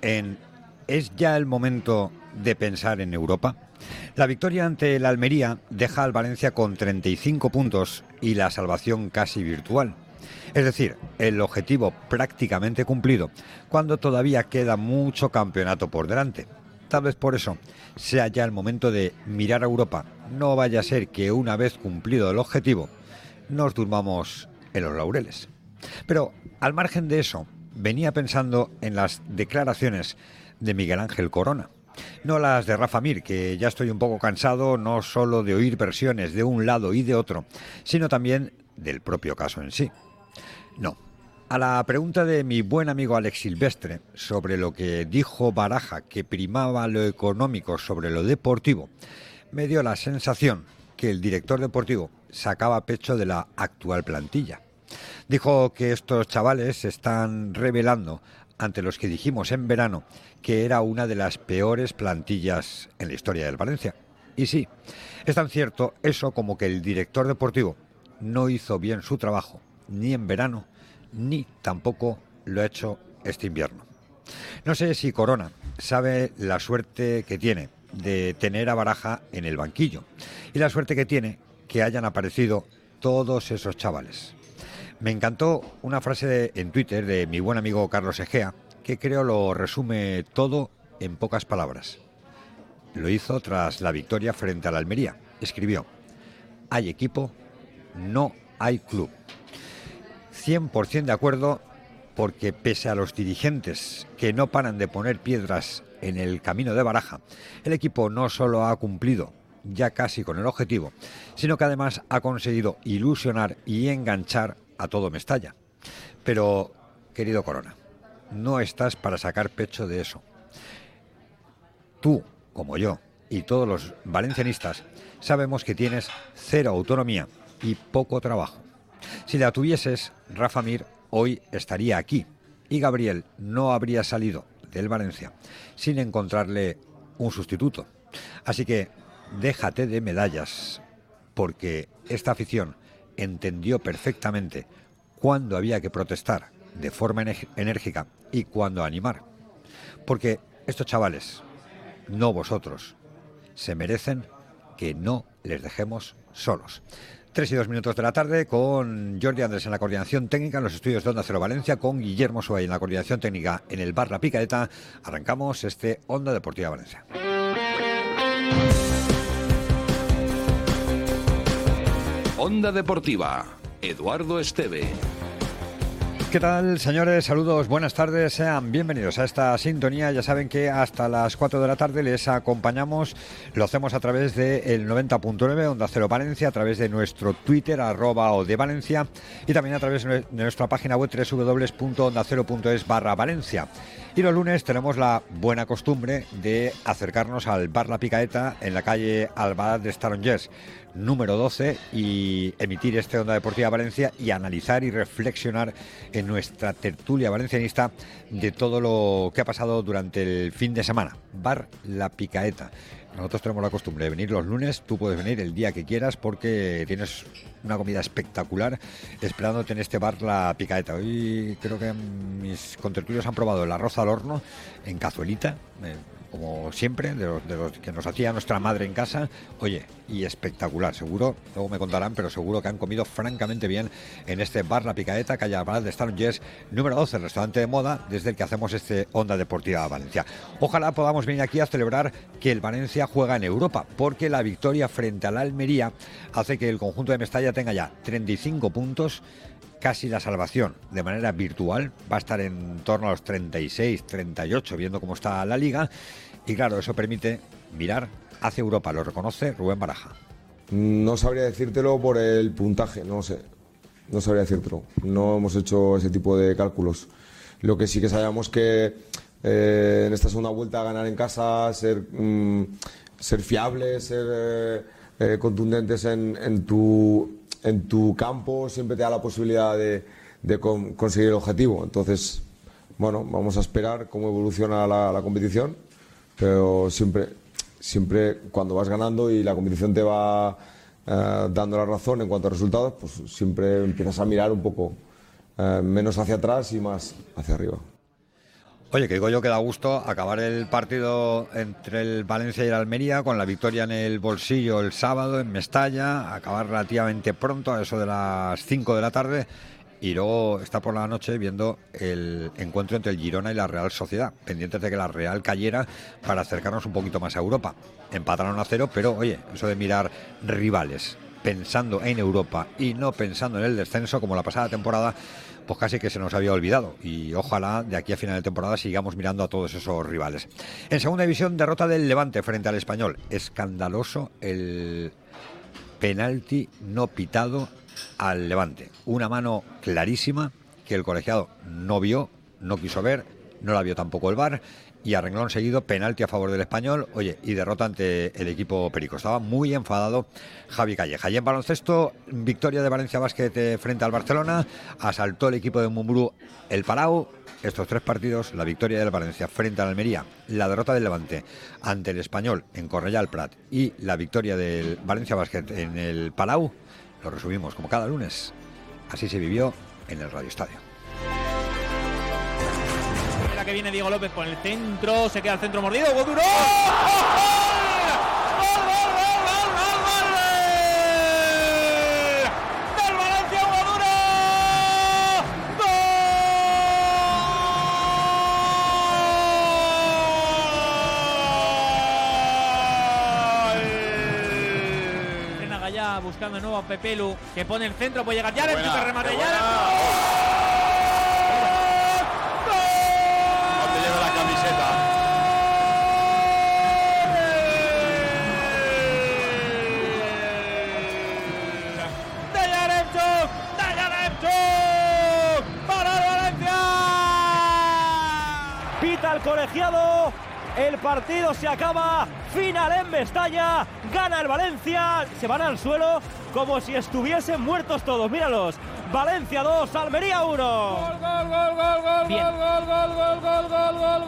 en ¿es ya el momento de pensar en Europa? La victoria ante el Almería deja al Valencia con 35 puntos y la salvación casi virtual. Es decir, el objetivo prácticamente cumplido, cuando todavía queda mucho campeonato por delante. Tal vez por eso sea ya el momento de mirar a Europa. No vaya a ser que una vez cumplido el objetivo, nos durmamos en los laureles. Pero al margen de eso, venía pensando en las declaraciones de Miguel Ángel Corona. No las de Rafa Mir, que ya estoy un poco cansado no solo de oír versiones de un lado y de otro, sino también del propio caso en sí. No. A la pregunta de mi buen amigo Alex Silvestre sobre lo que dijo Baraja que primaba lo económico sobre lo deportivo, me dio la sensación que el director deportivo sacaba pecho de la actual plantilla. Dijo que estos chavales se están revelando ante los que dijimos en verano que era una de las peores plantillas en la historia del Valencia. Y sí, es tan cierto eso como que el director deportivo no hizo bien su trabajo, ni en verano, ni tampoco lo ha hecho este invierno. No sé si Corona sabe la suerte que tiene de tener a Baraja en el banquillo y la suerte que tiene que hayan aparecido todos esos chavales. Me encantó una frase en Twitter de mi buen amigo Carlos Egea, que creo lo resume todo en pocas palabras. Lo hizo tras la victoria frente a la Almería. Escribió, hay equipo, no hay club. 100% de acuerdo porque pese a los dirigentes que no paran de poner piedras en el camino de baraja, el equipo no solo ha cumplido ya casi con el objetivo, sino que además ha conseguido ilusionar y enganchar a todo Mestalla. Pero, querido Corona, no estás para sacar pecho de eso. Tú, como yo, y todos los valencianistas, sabemos que tienes cero autonomía y poco trabajo. Si la tuvieses, Rafa Mir hoy estaría aquí y Gabriel no habría salido del Valencia sin encontrarle un sustituto. Así que déjate de medallas, porque esta afición entendió perfectamente cuándo había que protestar de forma enérgica y cuándo animar. Porque estos chavales, no vosotros, se merecen que no les dejemos solos. Tres y dos minutos de la tarde con Jordi Andrés en la coordinación técnica en los estudios de Onda Cero Valencia, con Guillermo Suárez en la coordinación técnica en el bar La Picaeta. Arrancamos este Onda Deportiva Valencia. Onda Deportiva, Eduardo Esteve. ¿Qué tal, señores? Saludos, buenas tardes, sean bienvenidos a esta sintonía. Ya saben que hasta las 4 de la tarde les acompañamos. Lo hacemos a través del 90.9 Onda Cero Valencia, a través de nuestro Twitter, arroba o de Valencia, y también a través de nuestra página web www.ondacero.es barra Valencia. Y los lunes tenemos la buena costumbre de acercarnos al Bar La Picaeta en la calle Albalá de Starongers número 12 y emitir este Onda Deportiva Valencia y analizar y reflexionar en nuestra tertulia valencianista de todo lo que ha pasado durante el fin de semana. Bar La Picaeta. Nosotros tenemos la costumbre de venir los lunes, tú puedes venir el día que quieras porque tienes una comida espectacular esperándote en este bar La Picaeta. Hoy creo que mis contertulios han probado el arroz al horno en cazuelita. Eh, como siempre, de los, que nos hacía nuestra madre en casa. Oye, y espectacular, seguro, luego me contarán, pero seguro que han comido francamente bien en este bar La Picaeta, calle Alvarado de Star Jazz, número 12, el restaurante de moda, desde el que hacemos este Onda Deportiva Valencia. Ojalá podamos venir aquí a celebrar que el Valencia juega en Europa, porque la victoria frente al Almería hace que el conjunto de Mestalla tenga ya 35 puntos casi la salvación de manera virtual. Va a estar en torno a los 36, 38, viendo cómo está la liga. Y claro, eso permite mirar hacia Europa. Lo reconoce Rubén Baraja. No sabría decírtelo por el puntaje, no sé. No sabría decírtelo. No hemos hecho ese tipo de cálculos. Lo que sí que sabemos que eh, en esta segunda vuelta ganar en casa, ser, mm, ser fiables, ser eh, eh, contundentes en, tu, en campo siempre te da la posibilidad de, conseguir el objetivo. Entonces, bueno, vamos a esperar cómo evoluciona la, competición, pero siempre, siempre cuando vas ganando y la competición te va eh, dando la razón en cuanto a resultados, pues siempre empiezas a mirar un poco eh, menos hacia atrás y más hacia arriba. Oye, que digo yo que da gusto acabar el partido entre el Valencia y el Almería con la victoria en el bolsillo el sábado en Mestalla, acabar relativamente pronto, a eso de las 5 de la tarde, y luego estar por la noche viendo el encuentro entre el Girona y la Real Sociedad, pendientes de que la Real cayera para acercarnos un poquito más a Europa. Empataron a cero, pero oye, eso de mirar rivales pensando en Europa y no pensando en el descenso como la pasada temporada, pues casi que se nos había olvidado. Y ojalá de aquí a final de temporada sigamos mirando a todos esos rivales. En segunda división, derrota del Levante frente al español. Escandaloso el penalti no pitado al Levante. Una mano clarísima que el colegiado no vio, no quiso ver, no la vio tampoco el VAR y a renglón seguido penalti a favor del español, oye, y derrota ante el equipo Perico. Estaba muy enfadado Javi Calleja. Y en baloncesto, victoria de Valencia Basket eh, frente al Barcelona, asaltó el equipo de Mumbrú el Palau. Estos tres partidos, la victoria del Valencia frente al Almería, la derrota del Levante ante el Español en Correal Prat y la victoria del Valencia Basket en el Palau, lo resumimos como cada lunes. Así se vivió en el Radio Estadio viene Diego López con el centro, se queda el centro mordido, ¡Gol duro! ¡Del Valencia, Gallá buscando de nuevo a Pepelu, que pone el centro, puede llegar ya, el remate ya. colegiado. El partido se acaba. Final en Mestalla. Gana el Valencia. Se van al suelo como si estuviesen muertos todos. Míralos. Valencia 2, Almería 1. Gol, gol, gol, gol, gol, Bien. gol, gol, gol, gol, gol, gol,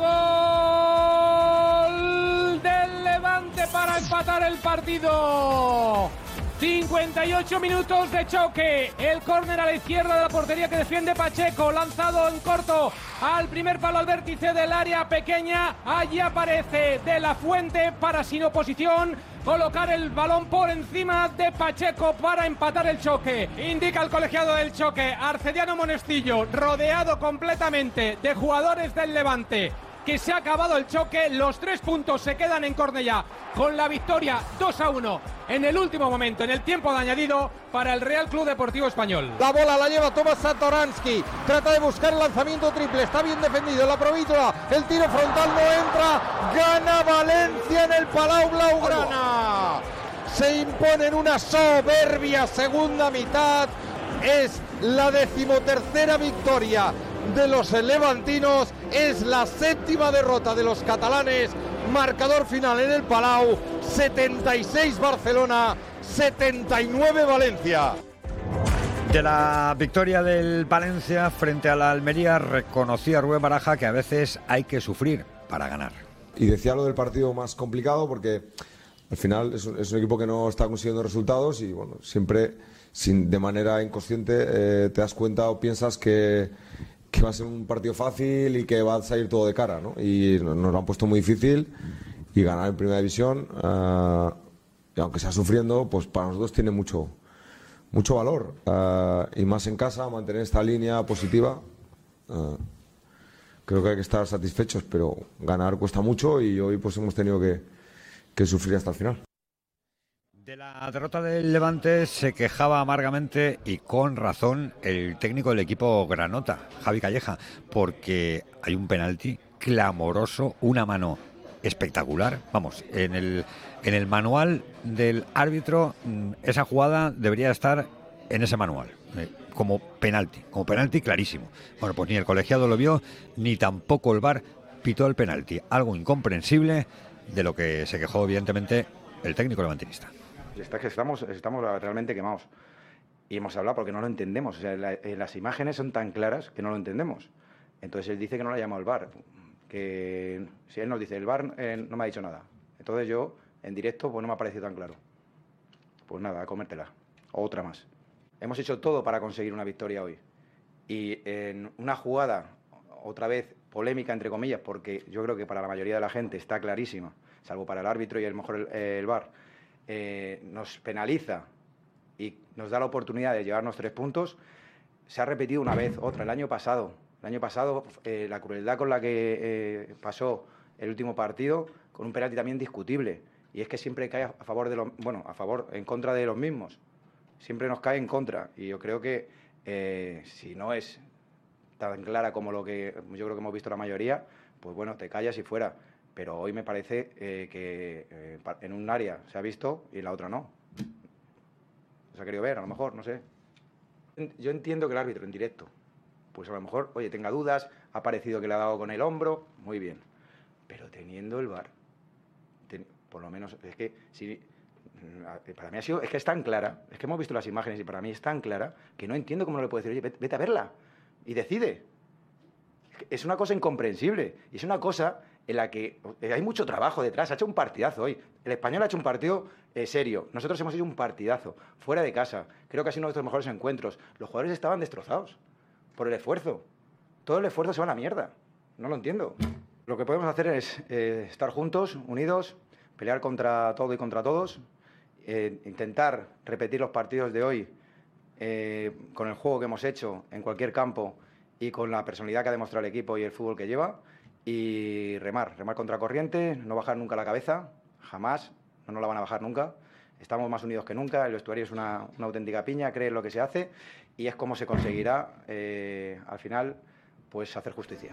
gol. Del Levante para empatar el partido. 58 minutos de choque. El córner a la izquierda de la portería que defiende Pacheco. Lanzado en corto al primer palo al vértice del área pequeña. Allí aparece De La Fuente para sin oposición colocar el balón por encima de Pacheco para empatar el choque. Indica el colegiado del choque, Arcediano Monestillo, rodeado completamente de jugadores del Levante que se ha acabado el choque. Los tres puntos se quedan en Cornellá con la victoria 2 a 1 en el último momento, en el tiempo de añadido para el Real Club Deportivo Español. La bola la lleva Tomás Satoransky. Trata de buscar el lanzamiento triple. Está bien defendido la provítola. El tiro frontal no entra. Gana Valencia en el Palau Blaugrana. Se impone en una soberbia segunda mitad. Es la decimotercera victoria de los levantinos. Es la séptima derrota de los catalanes. Marcador final en el Palau. 76 Barcelona, 79 Valencia. De la victoria del Valencia frente a la Almería reconocía Rubén Baraja que a veces hay que sufrir para ganar. Y decía lo del partido más complicado porque al final es un, es un equipo que no está consiguiendo resultados y bueno, siempre sin, de manera inconsciente eh, te das cuenta o piensas que, que va a ser un partido fácil y que va a salir todo de cara, ¿no? Y nos lo han puesto muy difícil y ganar en primera división, uh, aunque sea sufriendo, pues para nosotros tiene mucho, mucho valor. Uh, y más en casa, mantener esta línea positiva. Uh, creo que hay que estar satisfechos, pero ganar cuesta mucho y hoy pues hemos tenido que, que sufrir hasta el final. De la derrota del Levante se quejaba amargamente y con razón el técnico del equipo Granota, Javi Calleja, porque hay un penalti clamoroso, una mano espectacular. Vamos, en el, en el manual del árbitro mm, esa jugada debería estar en ese manual, eh, como penalti, como penalti clarísimo. Bueno, pues ni el colegiado lo vio, ni tampoco el VAR pitó el penalti. Algo incomprensible de lo que se quejó evidentemente el técnico levantinista. Está que estamos, estamos realmente quemados. Y hemos hablado porque no lo entendemos. O sea, eh, las imágenes son tan claras que no lo entendemos. Entonces él dice que no lo ha llamado el VAR. Que si él nos dice el VAR eh, no me ha dicho nada. Entonces yo, en directo, pues no me ha parecido tan claro. Pues nada, a comértela. Otra más. Hemos hecho todo para conseguir una victoria hoy. Y en una jugada, otra vez, polémica, entre comillas, porque yo creo que para la mayoría de la gente está clarísima, salvo para el árbitro y a lo mejor el, el VAR, eh, nos penaliza y nos da la oportunidad de llevarnos tres puntos, se ha repetido una vez, otra, el año pasado. El año pasado, eh, la crueldad con la que eh, pasó el último partido, con un penalti también discutible. Y es que siempre cae a favor de los, bueno, a favor, en contra de los mismos. Siempre nos cae en contra. Y yo creo que si no es tan clara como lo que yo creo que hemos visto la mayoría, pues bueno, te callas y fuera. Pero hoy me parece eh, que eh, en un área se ha visto y en la otra no. Se ha querido ver, a lo mejor, no sé. Yo entiendo que el árbitro en directo, pues a lo mejor, oye, tenga dudas, ha parecido que le ha dado con el hombro, muy bien. Pero teniendo el bar, por lo menos, es que mm, para mí ha sido, es que es tan clara, es que hemos visto las imágenes y para mí es tan clara que no entiendo cómo no le puede decir, oye, vete, vete a verla y decide. Es una cosa incomprensible y es una cosa en la que eh, hay mucho trabajo detrás. Ha hecho un partidazo hoy. El español ha hecho un partido eh, serio. Nosotros hemos hecho un partidazo, fuera de casa. Creo que ha sido uno de nuestros mejores encuentros. Los jugadores estaban destrozados por el esfuerzo. Todo el esfuerzo se va a la mierda. No lo entiendo. Lo que podemos hacer es eh, estar juntos, unidos, pelear contra todo y contra todos, intentar repetir los partidos de hoy con el juego que hemos hecho en cualquier campo y con la personalidad que ha demostrado el equipo y el fútbol que lleva y remar, remar contra corriente, no bajar nunca la cabeza, jamás, no nos la van a bajar nunca. Estamos más unidos que nunca, el vestuario es una, una auténtica piña, cree en lo que se hace y es como se conseguirá eh, al final pues hacer justicia.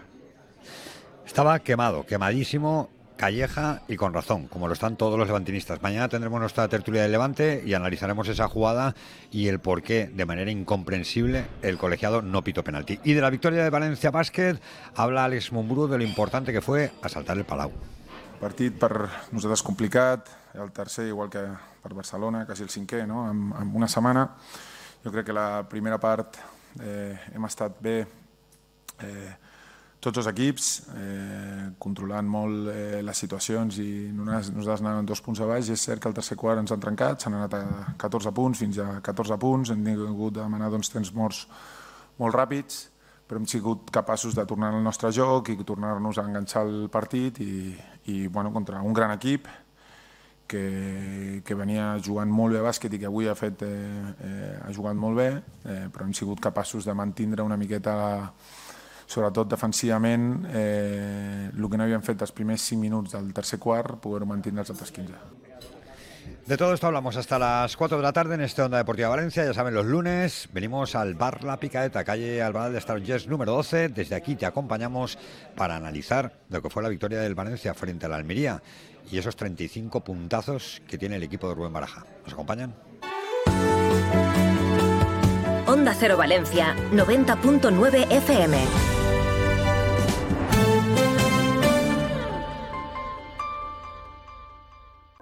Estaba quemado, quemadísimo Calleja y con razón, como lo están todos los levantinistas. Mañana tendremos nuestra tertulia del Levante y analizaremos esa jugada y el por qué, de manera incomprensible, el colegiado no pitó penalti. Y de la victoria de Valencia Bàsquet habla Alex Mumbrú de lo importante que fue asaltar el Palau. Partit per nosaltres complicat, el tercer igual que per Barcelona, quasi el cinquè, no? en, en una setmana. Jo crec que la primera part eh, hem estat bé eh, tots els equips, eh, controlant molt eh, les situacions i nosaltres, anàvem dos punts a baix i és cert que el tercer quart ens han trencat, s'han anat a 14 punts fins a 14 punts, hem hagut de demanar doncs, temps morts molt ràpids, però hem sigut capaços de tornar al nostre joc i tornar-nos a enganxar el partit i, i bueno, contra un gran equip que, que venia jugant molt bé a bàsquet i que avui ha, fet, eh, eh, ha jugat molt bé, eh, però hem sigut capaços de mantindre una miqueta, sobretot defensivament, eh, el que no havíem fet els primers 5 minuts del tercer quart, poder-ho mantenir els altres 15. De todo esto hablamos hasta las 4 de la tarde en este Onda Deportiva Valencia. Ya saben, los lunes venimos al Bar La Picaeta, calle Albalá de Star Jazz número 12. Desde aquí te acompañamos para analizar lo que fue la victoria del Valencia frente a la Almería y esos 35 puntazos que tiene el equipo de Rubén Baraja. ¿Nos acompañan? Onda Cero Valencia, 90.9 FM.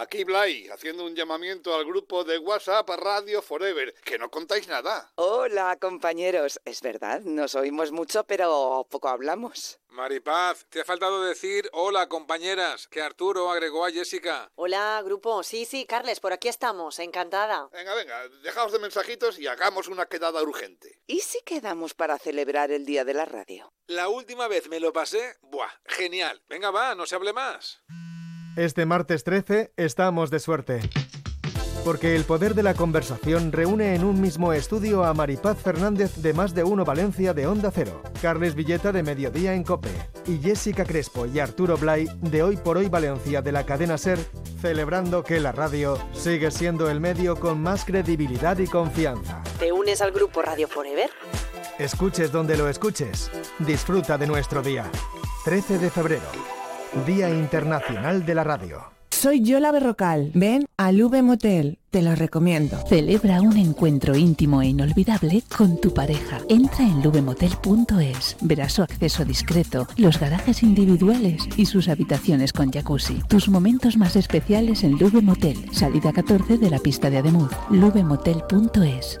Aquí Blay, haciendo un llamamiento al grupo de WhatsApp a Radio Forever, que no contáis nada. Hola, compañeros. Es verdad, nos oímos mucho, pero poco hablamos. Maripaz, te ha faltado decir hola, compañeras, que Arturo agregó a Jessica. Hola, grupo. Sí, sí, Carles, por aquí estamos. Encantada. Venga, venga, dejaos de mensajitos y hagamos una quedada urgente. ¿Y si quedamos para celebrar el Día de la Radio? La última vez me lo pasé, buah, genial. Venga, va, no se hable más. Este martes 13 estamos de suerte. Porque el poder de la conversación reúne en un mismo estudio a Maripaz Fernández de Más de Uno Valencia de Onda Cero, Carles Villeta de Mediodía en Cope y Jessica Crespo y Arturo Blay de Hoy por Hoy Valencia de la cadena Ser, celebrando que la radio sigue siendo el medio con más credibilidad y confianza. ¿Te unes al grupo Radio Forever? Escuches donde lo escuches, disfruta de nuestro día. 13 de febrero, Día Internacional de la Radio. soy Yola Berrocal. Ven al V Motel. Te lo recomiendo. Celebra un encuentro íntimo e inolvidable con tu pareja. Entra en lubemotel.es. Verás su acceso discreto, los garajes individuales y sus habitaciones con jacuzzi. Tus momentos más especiales en Lube Motel. Salida 14 de la pista de Ademuz. lubemotel.es.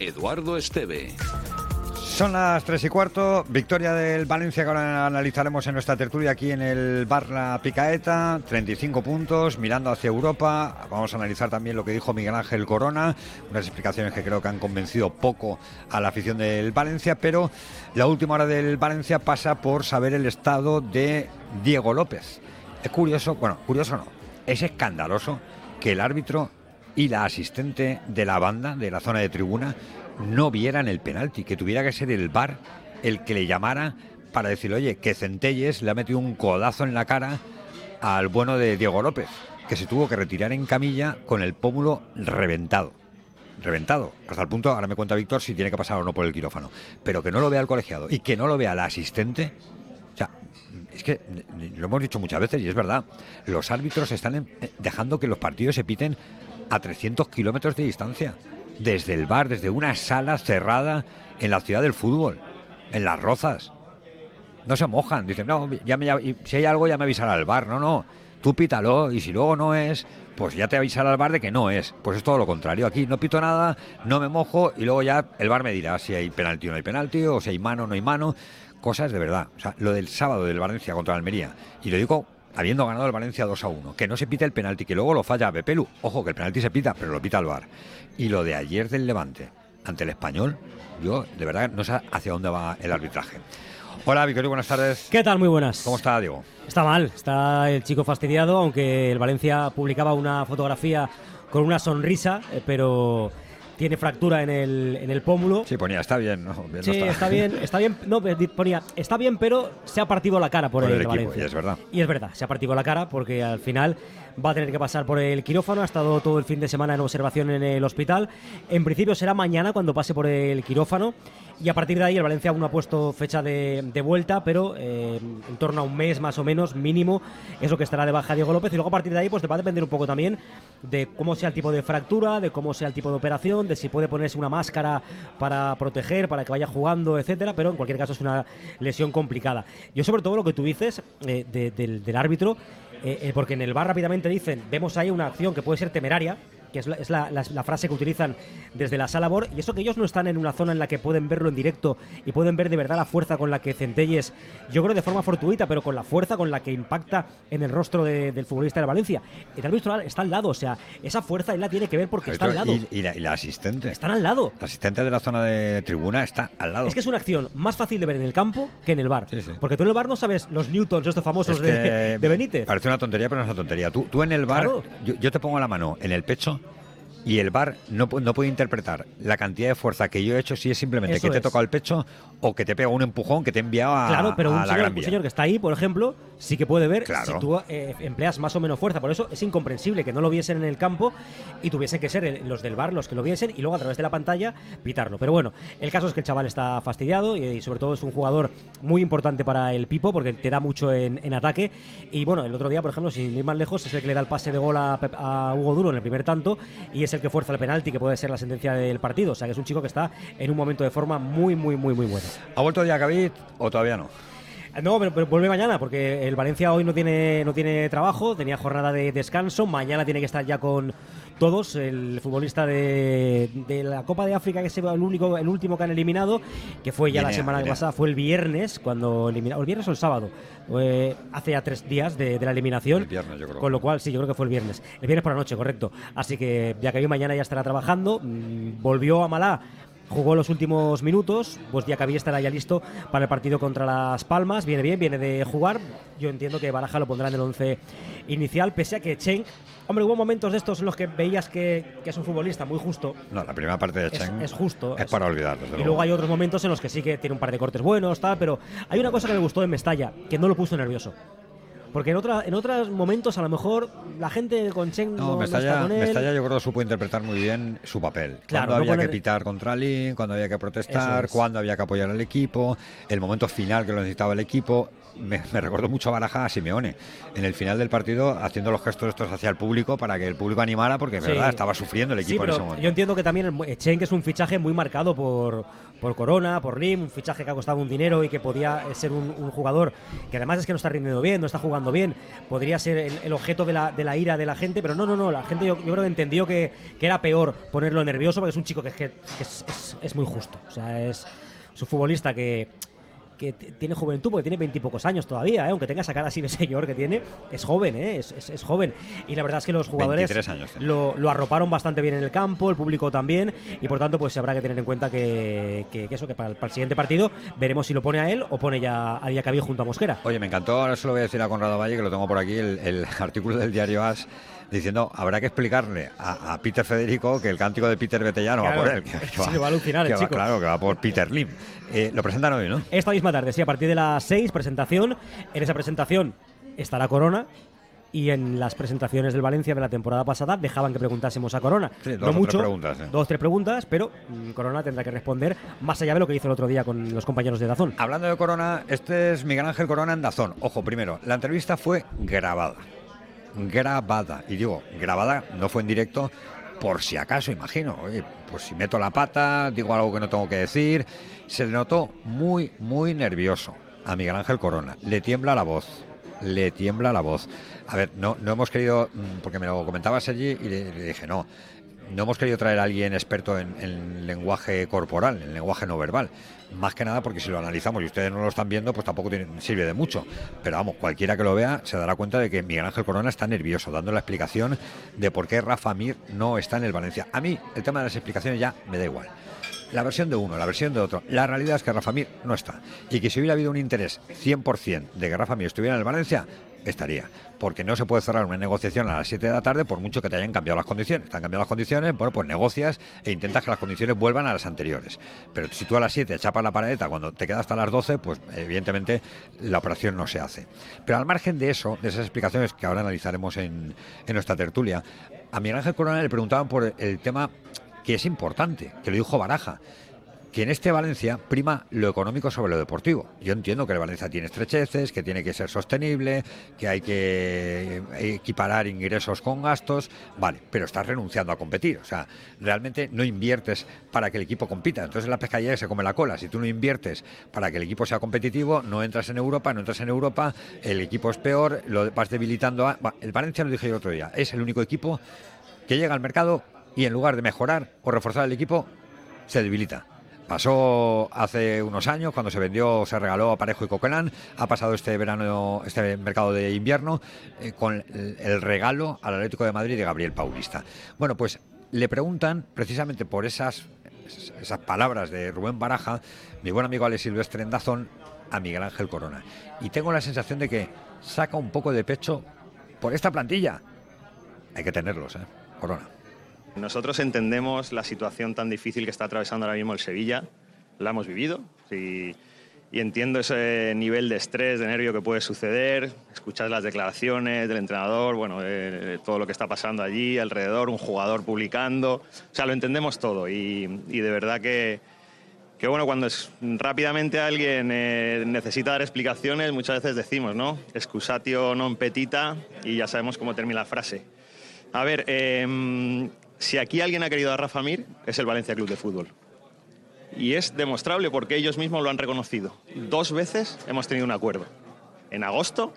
Eduardo Esteve. Son las tres y cuarto, victoria del Valencia que ahora analizaremos en nuestra tertulia aquí en el Bar La Picaeta, 35 puntos, mirando hacia Europa. Vamos a analizar también lo que dijo Miguel Ángel Corona, unas explicaciones que creo que han convencido poco a la afición del Valencia, pero la última hora del Valencia pasa por saber el estado de Diego López. Es curioso, bueno, curioso no, es escandaloso que el árbitro y la asistente de la banda, de la zona de tribuna, no vieran el penalti, que tuviera que ser el VAR el que le llamara para decirle, oye, que Centelles le ha metido un codazo en la cara al bueno de Diego López, que se tuvo que retirar en camilla con el pómulo reventado. Reventado, hasta el punto, ahora me cuenta Víctor si tiene que pasar o no por el quirófano, pero que no lo vea el colegiado y que no lo vea la asistente, o sea, es que lo hemos dicho muchas veces y es verdad, los árbitros están dejando que los partidos se piten a 300 kilómetros de distancia, desde el bar, desde una sala cerrada en la ciudad del fútbol, en las rozas. No se mojan, dicen, no, ya me, si hay algo ya me avisará el bar. No, no, tú pítalo y si luego no es, pues ya te avisará el bar de que no es. Pues es todo lo contrario. Aquí no pito nada, no me mojo y luego ya el bar me dirá si hay penalti o no hay penalti, o si hay mano o no hay mano. Cosas de verdad. O sea, lo del sábado del Valencia contra Almería, y lo digo habiendo ganado el Valencia 2 a 1, que no se pita el penalti, que luego lo falla Pepelu. Ojo, que el penalti se pita, pero lo pita el VAR. Y lo de ayer del Levante ante el español, yo de verdad no sé hacia dónde va el arbitraje. Hola, Victorio, buenas tardes. ¿Qué tal? Muy buenas. ¿Cómo está, Diego? Está mal, está el chico fastidiado, aunque el Valencia publicaba una fotografía con una sonrisa, eh, pero tiene fractura en el, en el pómulo. Sí, ponía, está bien, ¿no? sí, está. bien, está bien, no, ponía, está bien, pero se ha partido la cara por, por el, el equipo, Valencia. y es verdad. Y es verdad, se ha partido la cara porque al final va a tener que pasar por el quirófano. Ha estado todo el fin de semana en observación en el hospital. En principio será mañana cuando pase por el quirófano. Y a partir de ahí el Valencia aún ha puesto fecha de, vuelta, pero eh, en torno a un mes más o menos mínimo es lo que estará de baja Diego López. Y luego a partir de ahí pues va a depender un poco también de cómo sea el tipo de fractura, de cómo sea el tipo de operación, de si puede ponerse una máscara para proteger, para que vaya jugando, etcétera. Pero en cualquier caso es una lesión complicada. Yo sobre todo lo que tú dices eh, de, del, árbitro eh, porque en el bar rápidamente dicen, vemos ahí una acción que puede ser temeraria, que es, la, es la, la, la, frase que utilizan desde la sala BOR, y eso que ellos no están en una zona en la que pueden verlo en directo y pueden ver de verdad la fuerza con la que Centelles, yo creo de forma fortuita, pero con la fuerza con la que impacta en el rostro de, del futbolista de Valencia. El árbitro está al lado, o sea, esa fuerza él la tiene que ver porque está al lado. Y, y, la, y, la, asistente. Están al lado. La asistente de la zona de tribuna está al lado. Es que es una acción más fácil de ver en el campo que en el bar. Sí, sí. Porque tú en el bar no sabes los newtons, estos famosos es de, de, Benítez. Parece una tontería, pero no es una tontería. Tú, tú en el bar, claro. yo, yo te pongo la mano en el pecho y el VAR no, no, puede interpretar la cantidad de fuerza que yo he hecho si es simplemente Eso que te es. tocado el pecho o que te pega un empujón que te he enviado a, claro, pero a un la señor, gran un señor que está ahí, por ejemplo, sí que puede ver Claro. si tú eh, empleas más o menos fuerza. Por eso es incomprensible que no lo viesen en el campo y tuviesen que ser los del bar los que lo viesen y luego a través de la pantalla pitarlo. Pero bueno, el caso es que el chaval está fastidiado y, y sobre todo es un jugador muy importante para el Pipo porque te da mucho en, en ataque. Y bueno, el otro día, por ejemplo, sin ir más lejos, es el que le da el pase de gol a, a Hugo Duro en el primer tanto y es el que fuerza el penalti que puede ser la sentencia del partido. O sea que es un chico que está en un momento de forma muy, muy, muy, muy bueno. ¿Ha vuelto Diacabit o todavía no? No, pero, pero vuelve mañana porque el Valencia hoy no tiene, no tiene trabajo, tenía jornada de descanso, mañana tiene que estar ya con todos, el futbolista de, de la Copa de África, que es el, único, el último que han eliminado, que fue ya la semana Guinea. pasada, fue el viernes, cuando eliminaron, el viernes o el sábado, eh, hace ya tres días de, de la eliminación. El viernes, yo creo. Con lo cual, sí, yo creo que fue el viernes. El viernes por la noche, correcto. Así que ya que hoy mañana ya estará trabajando, mm, volvió a Malá jugó los últimos minutos, pues Diacabí estará ya listo para el partido contra Las Palmas, viene bien, viene de jugar, yo entiendo que Baraja lo pondrá en el 11 inicial, pese a que Chen, hombre, hubo momentos de estos en los que veías que, que es un futbolista muy justo, No, la primera parte de Es- Chen es justo, Es es- para olvidar, y luego. luego hay otros momentos en los que sí que tiene un par de cortes buenos, tal, pero hay una cosa que me gustó de Mestalla, que no lo puso nervioso. Porque en, otra, en otros momentos, a lo mejor, la gente con Chen no, No, no está Mestalla, con él. Mestalla yo creo que supo interpretar muy bien su papel. Claro, cuando no había poner- que pitar contra Lin, cuando había que protestar, es. cuando había que apoyar al equipo, el momento final que lo necesitaba el equipo. Me, me recordó mucho a Baraja a Simeone en el final del partido haciendo los gestos estos hacia el público para que el público animara porque es Sí. verdad estaba sufriendo el Sí, equipo en pero ese momento. yo entiendo que también el- Chen, que es un fichaje muy marcado por, por Corona, por Lim, un fichaje que ha costado un dinero y que podía eh, ser un, un jugador que además es que no está rindiendo bien, no está jugando bien, podría ser el, el objeto de la, de la ira de la gente, pero no, no, no, la gente yo, yo creo que entendió que, que era peor ponerlo nervioso porque es un chico que, es, que- que es, es- es muy justo, o sea, es, es un futbolista que que tiene juventud, porque tiene veintipocos años todavía, ¿eh? aunque tenga esa cara así de señor que tiene, es joven, ¿eh? es, es- es joven. Y la verdad es que los jugadores 23 años lo, lo arroparon bastante bien en el campo, el público también, y por tanto pues habrá que tener en cuenta que, que- que eso, que para el, para el siguiente partido veremos si lo pone a él o pone ya a Diacabí junto a Mosquera. Oye, me encantó, ahora se lo voy a decir a Conrado Valle, que lo tengo por aquí, el, el artículo del diario As, diciendo, habrá que explicarle a, a Peter Federico que el cántico de Peter Betellano va Claro, por él. Que, sí, va a alucinar el va- chico. Claro, que va por Peter Lim. Eh, lo presentan hoy, ¿no? Esta misma tarde, sí, a partir de las 6, presentación. En esa presentación estará Corona. Y en las presentaciones del Valencia de la temporada pasada dejaban que preguntásemos a Corona. Sí, dos no o tres mucho, preguntas, eh. dos tres preguntas, pero mm, Corona tendrá que responder más allá de lo que hizo el otro día con los compañeros de Dazón. Hablando de Corona, este es Miguel Ángel Corona en Dazón. Ojo, primero, la entrevista fue grabada. Grabada. Y digo, grabada no fue en directo por si acaso, imagino. Oye, pues si meto la pata, digo algo que no tengo que decir. Se le notó muy, muy nervioso a Miguel Ángel Corona. Le tiembla la voz. Le tiembla la voz. A ver, no, no hemos querido, mm, porque me lo comentaba Sergi y le dije, no, no hemos querido traer a alguien experto en, en lenguaje corporal, en lenguaje no verbal. Más que nada porque si lo analizamos y ustedes no lo están viendo, pues tampoco sirve de mucho. Pero vamos, cualquiera que lo vea se dará cuenta de que Miguel Ángel Corona está nervioso, dando la explicación de por qué Rafa Mir no está en el Valencia. A mí el tema de las explicaciones ya me da igual. La versión de uno, la versión de otro. La realidad es que Rafa Mir no está. Y que si hubiera habido un interés 100% de que Rafa Mir estuviera en el Valencia, estaría. Porque no se puede cerrar una negociación a las 7 de la tarde por mucho que te hayan cambiado las condiciones. Te han cambiado las condiciones, bueno, pues negocias e intentas que las condiciones vuelvan a las anteriores. Pero si tú a las 7 chapas la paredeta cuando te quedas hasta las 12, pues evidentemente la operación no se hace. Pero al margen de eso, de esas explicaciones que ahora analizaremos en, en nuestra tertulia, a Miguel Ángel Corona le preguntaban por el tema que es importante, que lo dijo Baraja, que en este Valencia prima lo económico sobre lo deportivo. Yo entiendo que el Valencia tiene estrecheces, que tiene que ser sostenible, que hay que equiparar ingresos con gastos, vale, pero estás renunciando a competir. O sea, realmente no inviertes para que el equipo compita. Entonces la pescadilla se come la cola. Si tú no inviertes para que el equipo sea competitivo, no entras en Europa, no entras en Europa, el equipo es peor, lo vas debilitando. A... El Valencia, lo dije yo el otro día, es el único equipo que llega al mercado y en lugar de mejorar o reforzar el equipo, se debilita. Pasó hace unos años cuando se vendió, se regaló a Parejo y Coquelin. Ha pasado este verano, este mercado de invierno, eh, con el, regalo al Atlético de Madrid de Gabriel Paulista. Bueno, pues le preguntan precisamente por esas, esas palabras de Rubén Baraja, mi buen amigo Alex Silvestre en Dazón, a Miguel Ángel Corona. Y tengo la sensación de que saca un poco de pecho por esta plantilla. Hay que tenerlos, ¿eh? Corona. Nosotros entendemos la situación tan difícil que está atravesando ahora mismo el Sevilla, la hemos vivido y, entiendo ese nivel de estrés, de nervio que puede suceder, escuchar las declaraciones del entrenador, bueno, eh, todo lo que está pasando allí alrededor, un jugador publicando, o sea, lo entendemos todo y, de verdad que, que bueno, cuando es, rápidamente alguien eh, necesita dar explicaciones, muchas veces decimos, ¿no? Excusatio non petita y ya sabemos cómo termina la frase. A ver, eh, si aquí alguien ha querido a Rafa Mir, es el Valencia Club de Fútbol. Y es demostrable porque ellos mismos lo han reconocido. Dos veces hemos tenido un acuerdo. En agosto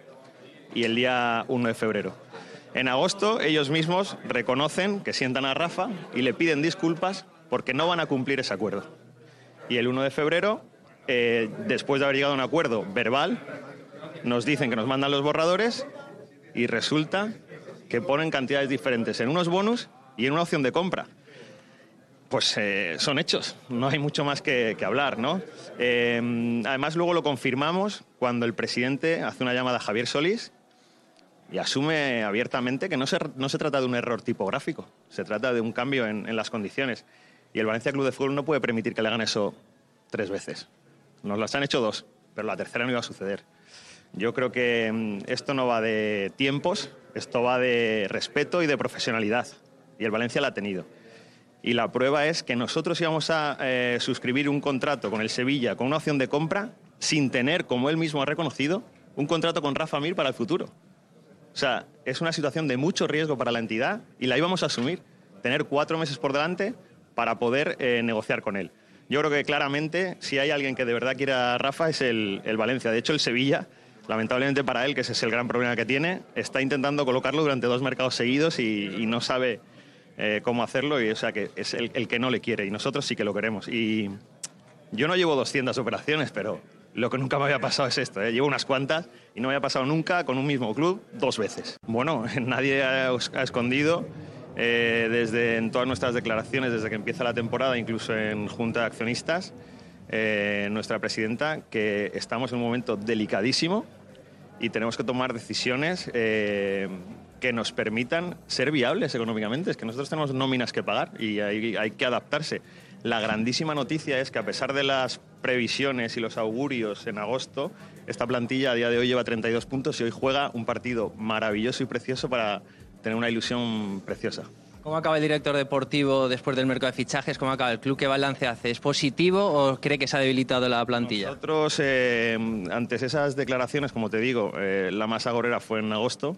y el día 1 de febrero. En agosto ellos mismos reconocen que sientan a Rafa y le piden disculpas porque no van a cumplir ese acuerdo. Y el 1 de febrero, eh, después de haber llegado a un acuerdo verbal, nos dicen que nos mandan los borradores y resulta que ponen cantidades diferentes en unos bonus y en una opción de compra. pues eh, son hechos, no hay mucho más que, que hablar, ¿no? Eh, además luego lo confirmamos cuando el presidente hace una llamada a Javier Solís y asume abiertamente que no se, no se trata de un error tipográfico, se trata de un cambio en, en las condiciones. Y el Valencia Club de Fútbol no puede permitir que le hagan eso tres veces. Nos las han hecho dos, pero la tercera no iba a suceder. Yo creo que mm, esto no va de tiempos, esto va de respeto y de profesionalidad. Y el Valencia la ha tenido. Y la prueba es que nosotros íbamos a eh, suscribir un contrato con el Sevilla con una opción de compra sin tener, como él mismo ha reconocido, un contrato con Rafa Mir para el futuro. O sea, es una situación de mucho riesgo para la entidad y la íbamos a asumir. Tener cuatro meses por delante para poder eh, negociar con él. Yo creo que claramente, si hay alguien que de verdad quiera a Rafa, es el, el Valencia. De hecho, el Sevilla, lamentablemente para él, que ese es el gran problema que tiene, está intentando colocarlo durante dos mercados seguidos y, y no sabe eh, cómo hacerlo. Y, o sea, que es el, el que no le quiere y nosotros sí que lo queremos. Y yo no llevo 200 operaciones, pero lo que nunca me había pasado es esto. ¿eh? Llevo unas cuantas y no me había pasado nunca con un mismo club dos veces. Bueno, nadie ha, ha escondido eh, desde en todas nuestras declaraciones, desde que empieza la temporada, incluso en Junta de Accionistas, eh, nuestra presidenta, que estamos en un momento delicadísimo y tenemos que tomar decisiones eh, que nos permitan ser viables económicamente. Es que nosotros tenemos nóminas que pagar y hay, hay que adaptarse. La grandísima noticia es que a pesar de las previsiones y los augurios en agosto, esta plantilla a día de hoy lleva 32 puntos y hoy juega un partido maravilloso y precioso para tener una ilusión preciosa. ¿Cómo acaba el director deportivo después del mercado de fichajes? ¿Cómo acaba el club? ¿Qué balance hace? ¿Es positivo o cree que se ha debilitado la plantilla? Nosotros, eh, antes esas declaraciones, como te digo, eh, la masa gorera fue en agosto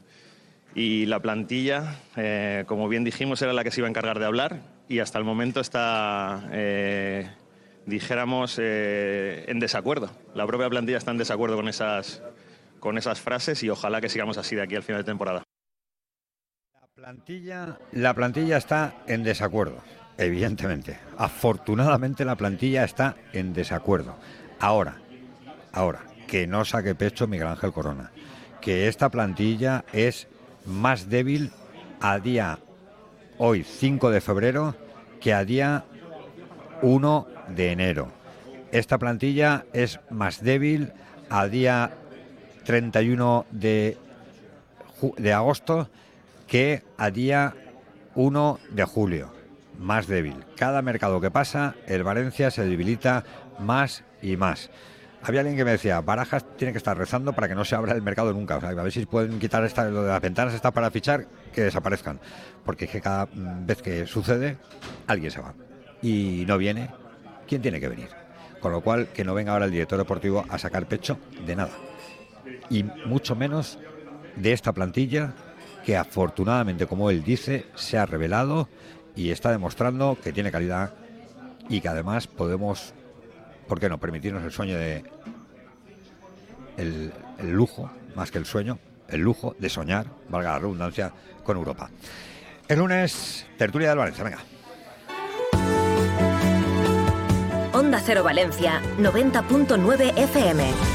y la plantilla, eh, como bien dijimos, era la que se iba a encargar de hablar y hasta el momento está, eh, dijéramos, eh, en desacuerdo. La propia plantilla está en desacuerdo con esas, con esas frases y ojalá que sigamos así de aquí al final de temporada. Plantilla, la plantilla está en desacuerdo, evidentemente. Afortunadamente la plantilla está en desacuerdo. Ahora, ahora, que no saque pecho Miguel Ángel Corona, que esta plantilla es más débil a día hoy 5 de febrero que a día 1 de enero. Esta plantilla es más débil a día 31 de, de agosto que a día 1 de julio. Más débil. Cada mercado que pasa, el Valencia se debilita más y más. Había alguien que me decía, Barajas tiene que estar rezando para que no se abra el mercado nunca. A ver si pueden quitar lo de las ventanas está para fichar, que desaparezcan. Porque es que cada mm, vez que sucede, alguien se va. Y no viene, ¿quién tiene que venir? Con lo cual, que no venga ahora el director deportivo a sacar pecho de nada. Y mucho menos de esta plantilla que afortunadamente, como él dice, se ha revelado y está demostrando que tiene calidad y que además podemos, ¿por qué no?, permitirnos el sueño de... El, lujo, más que el sueño, el lujo de soñar, valga la redundancia, con Europa. El lunes, tertulia del Valencia, venga. Onda Cero Valencia, 90.9 FM.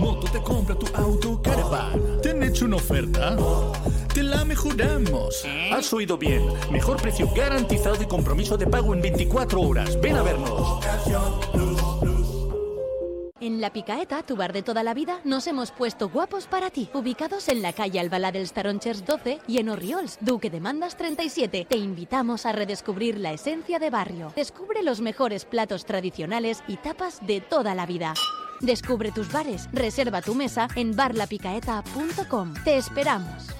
compra tu auto, caravan. ¿Te han hecho una oferta? Te la mejoramos. Has oído bien. Mejor precio garantizado y compromiso de pago en 24 horas. Ven a vernos. En La Picaeta, tu bar de toda la vida, nos hemos puesto guapos para ti. Ubicados en la calle Albalá del Staronchers 12 y en Orriols, Duque de Mandas 37. Te invitamos a redescubrir la esencia de barrio. Descubre los mejores platos tradicionales y tapas de toda la vida. Descubre tus bares, reserva tu mesa en barlapicaeta.com. Te esperamos.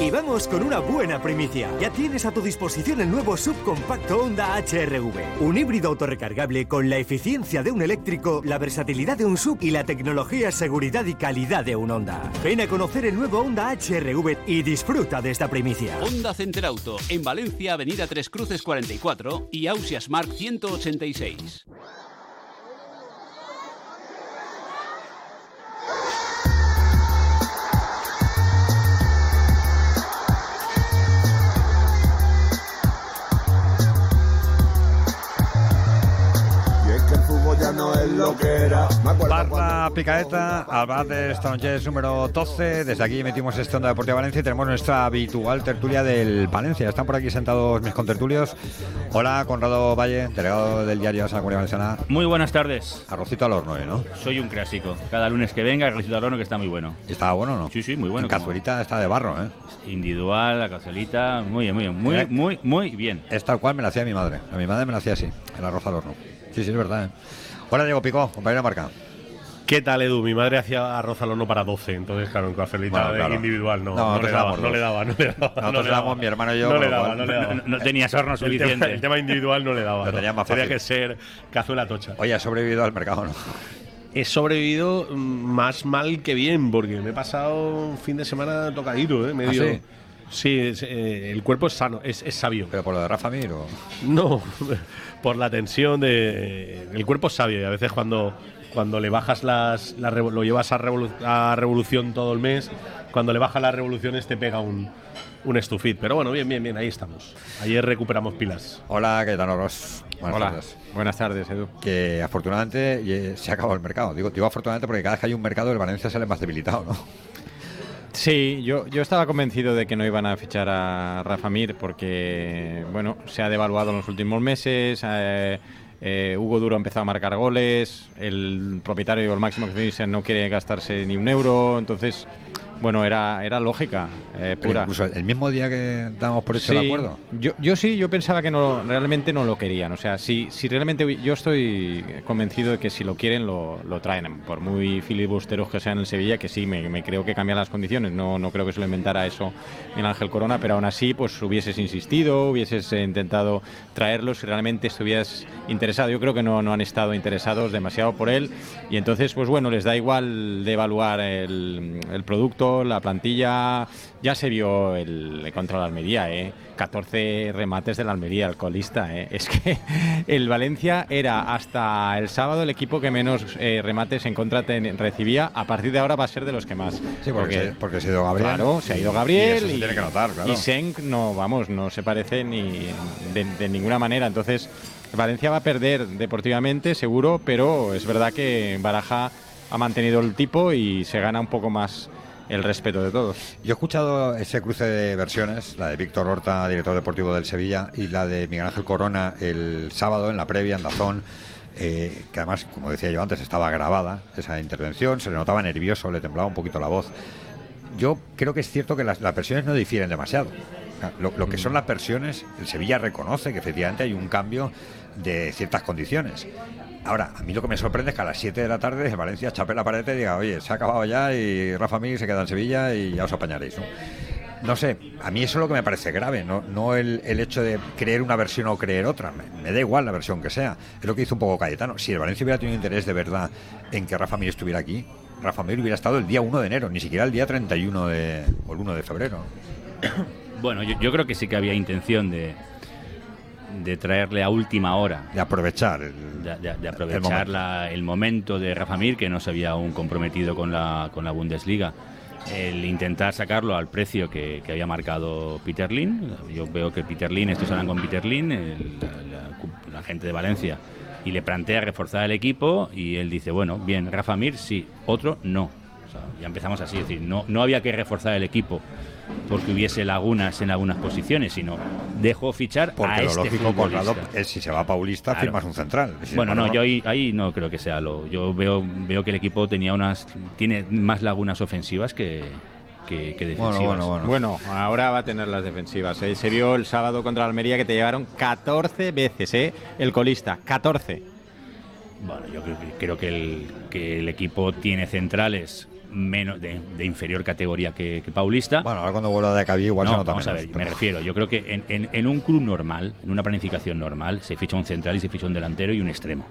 Y vamos con una buena primicia. Ya tienes a tu disposición el nuevo subcompacto Honda HRV. Un híbrido autorrecargable con la eficiencia de un eléctrico, la versatilidad de un sub y la tecnología, seguridad y calidad de un Honda. Ven a conocer el nuevo Honda HRV y disfruta de esta primicia. Honda Center Auto, en Valencia, Avenida Tres Cruces 44 y Ausia Smart 186. Oh, Barra Picaeta, al bar de número 12. Desde aquí metimos esta onda Deportiva Valencia y tenemos nuestra habitual tertulia del Valencia. Están por aquí sentados mis contertulios. Hola, Conrado Valle, delegado del diario de la Comunidad Valenciana. Muy buenas tardes. Arrocito al horno, ¿eh, ¿no? Soy un clásico. Cada lunes que venga, arrocito al horno que está muy bueno. ¿Y ¿Estaba bueno o no? Sí, sí, muy bueno. En cazuelita está de barro, ¿eh? Individual, la cazuelita, muy bien, muy bien, muy, Eh. muy, muy bien. Es tal cual me la hacía mi madre. A mi madre me la hacía así, el arroz al horno. Sí, sí, es verdad, ¿eh? Hola, Diego Picó, compañero de marca. ¿Qué tal, Edu? Mi madre hacía arroz al horno para 12, entonces, claro, en cafelita Bueno, claro. individual no, No, no, le daba, no le daba, no le daba. Nosotros no le éramos daba. mi hermano y yo, No le daba, no le daba. No- no tenías horno El tema- suficiente. El tema, individual no le daba. Lo no. tenías más Tenía fácil. que ser cazuela tocha. Oye, ¿has sobrevivido al mercado o no? He sobrevivido más mal que bien, porque me he pasado un fin de semana tocadito, ¿eh? Medio. ¿Ah, sí? Sí, es, eh, el cuerpo es sano, es, es sabio. ¿Pero por lo de Rafa Mir o...? No, por la tensión de. El cuerpo es sabio y a veces cuando, cuando le bajas las. lo llevas a, revolu- a revolución todo el mes, cuando le bajas las revoluciones te pega un, un estufit. Pero bueno, bien, bien, bien, ahí estamos. Ayer recuperamos pilas. Hola, Cayetano Ross. Buenas Hola. tardes. Buenas tardes, Edu. Que afortunadamente eh, se ha acabado el mercado. Digo, digo afortunadamente porque cada vez que hay un mercado el Valencia sale más debilitado, ¿no? Sí, yo, yo estaba convencido de que no iban a fichar a Rafa Mir porque, bueno, se ha devaluado en los últimos meses. eh, eh, Hugo Duro ha empezado a marcar goles. El propietario, el máximo accionista, no quiere gastarse ni un euro. Entonces, bueno, era, era lógica eh, pura. incluso el mismo día que damos por hecho el acuerdo. Yo, yo sí, yo pensaba que no, realmente no lo querían. O sea, si, si realmente yo estoy convencido de que si lo quieren lo, lo traen. Por muy filibusteros que sean en Sevilla, que sí, me, me creo que cambian las condiciones. No, no creo que se lo inventara eso en Ángel Corona, pero aún así, pues hubieses insistido, hubieses intentado traerlos si realmente estuvieras interesado. Yo creo que no, no han estado interesados demasiado por él. Y entonces, pues bueno, les da igual de evaluar el, el producto, la plantilla. Ya se vio el contra la Almería, ¿eh? 14 remates de la Almería, el colista. ¿eh? Es que el Valencia era hasta el sábado el equipo que menos eh, remates en contra ten- recibía. A partir de ahora va a ser de los que más. Sí, porque se- porque se ha ido Gabriel. Claro, se ha ido Y Gabriel. eso se tiene que notar, claro. Y Senk no, vamos, no se parece ni de, de ninguna manera. Entonces, Valencia va a perder deportivamente, seguro, pero es verdad que Baraja ha mantenido el tipo y se gana un poco más el respeto de todos. Yo he escuchado ese cruce de versiones, la de Víctor Horta, director deportivo del Sevilla, y la de Miguel Ángel Corona el sábado en la previa en Dazón, eh, que además, como decía yo antes, estaba grabada esa intervención, se le notaba nervioso, le temblaba un poquito la voz. Yo creo que es cierto que las, versiones no difieren demasiado. Lo, lo que son las versiones, el Sevilla reconoce que efectivamente hay un cambio de ciertas condiciones. Ahora, a mí lo que me sorprende es que a las 7 de la tarde el Valencia chape la pared y diga, oye, se ha acabado ya y Rafa Mir se queda en Sevilla y ya os apañaréis. ¿no? No sé, a mí eso es lo que me parece grave, no, no el, el hecho de creer una versión o creer otra. Me, me da igual la versión que sea. Es lo que hizo un poco Cayetano. Si el Valencia hubiera tenido interés de verdad en que Rafa Mir estuviera aquí, Rafa Mir hubiera estado el día 1 de enero, ni siquiera el día 31 de, o el 1 de febrero. Bueno, yo, yo creo que sí que había intención de, de traerle a última hora. De aprovechar. El, de, de- de el aprovechar momento. la- el momento de Rafa Mir, que no se había aún comprometido con la, con la Bundesliga. El intentar sacarlo al precio que, que había marcado Peter Lin. Yo veo que Peter Lin, estos hablan con Peter Lin, el- la- la gente de Valencia, y le plantea reforzar el equipo. Y él dice: Bueno, bien, Rafa Mir sí, otro no. O sea, ya empezamos así, es decir, no, no había que reforzar el equipo porque hubiese lagunas en algunas posiciones, sino dejó fichar Porque a lo este lógico, futbolista. Es si se va Paulista, Claro. firmas un central. Bueno, no, yo ahí, ahí no creo que sea lo. Yo veo, veo que el equipo tenía unas, tiene más lagunas ofensivas que, que, que defensivas. Bueno, ahora va a tener las defensivas. ¿eh? Se vio el sábado contra Almería que te llevaron 14 veces, ¿eh? El colista, 14. Bueno, yo creo, creo que, el, que el equipo tiene centrales menos de, de inferior categoría que, que Paulista. Bueno, ahora cuando vuelva de Acabí igual no, se nota vamos a menos, ver, me refiero. Yo creo que en, en- en un club normal, en una planificación normal, se ficha un central y se ficha un delantero y un extremo.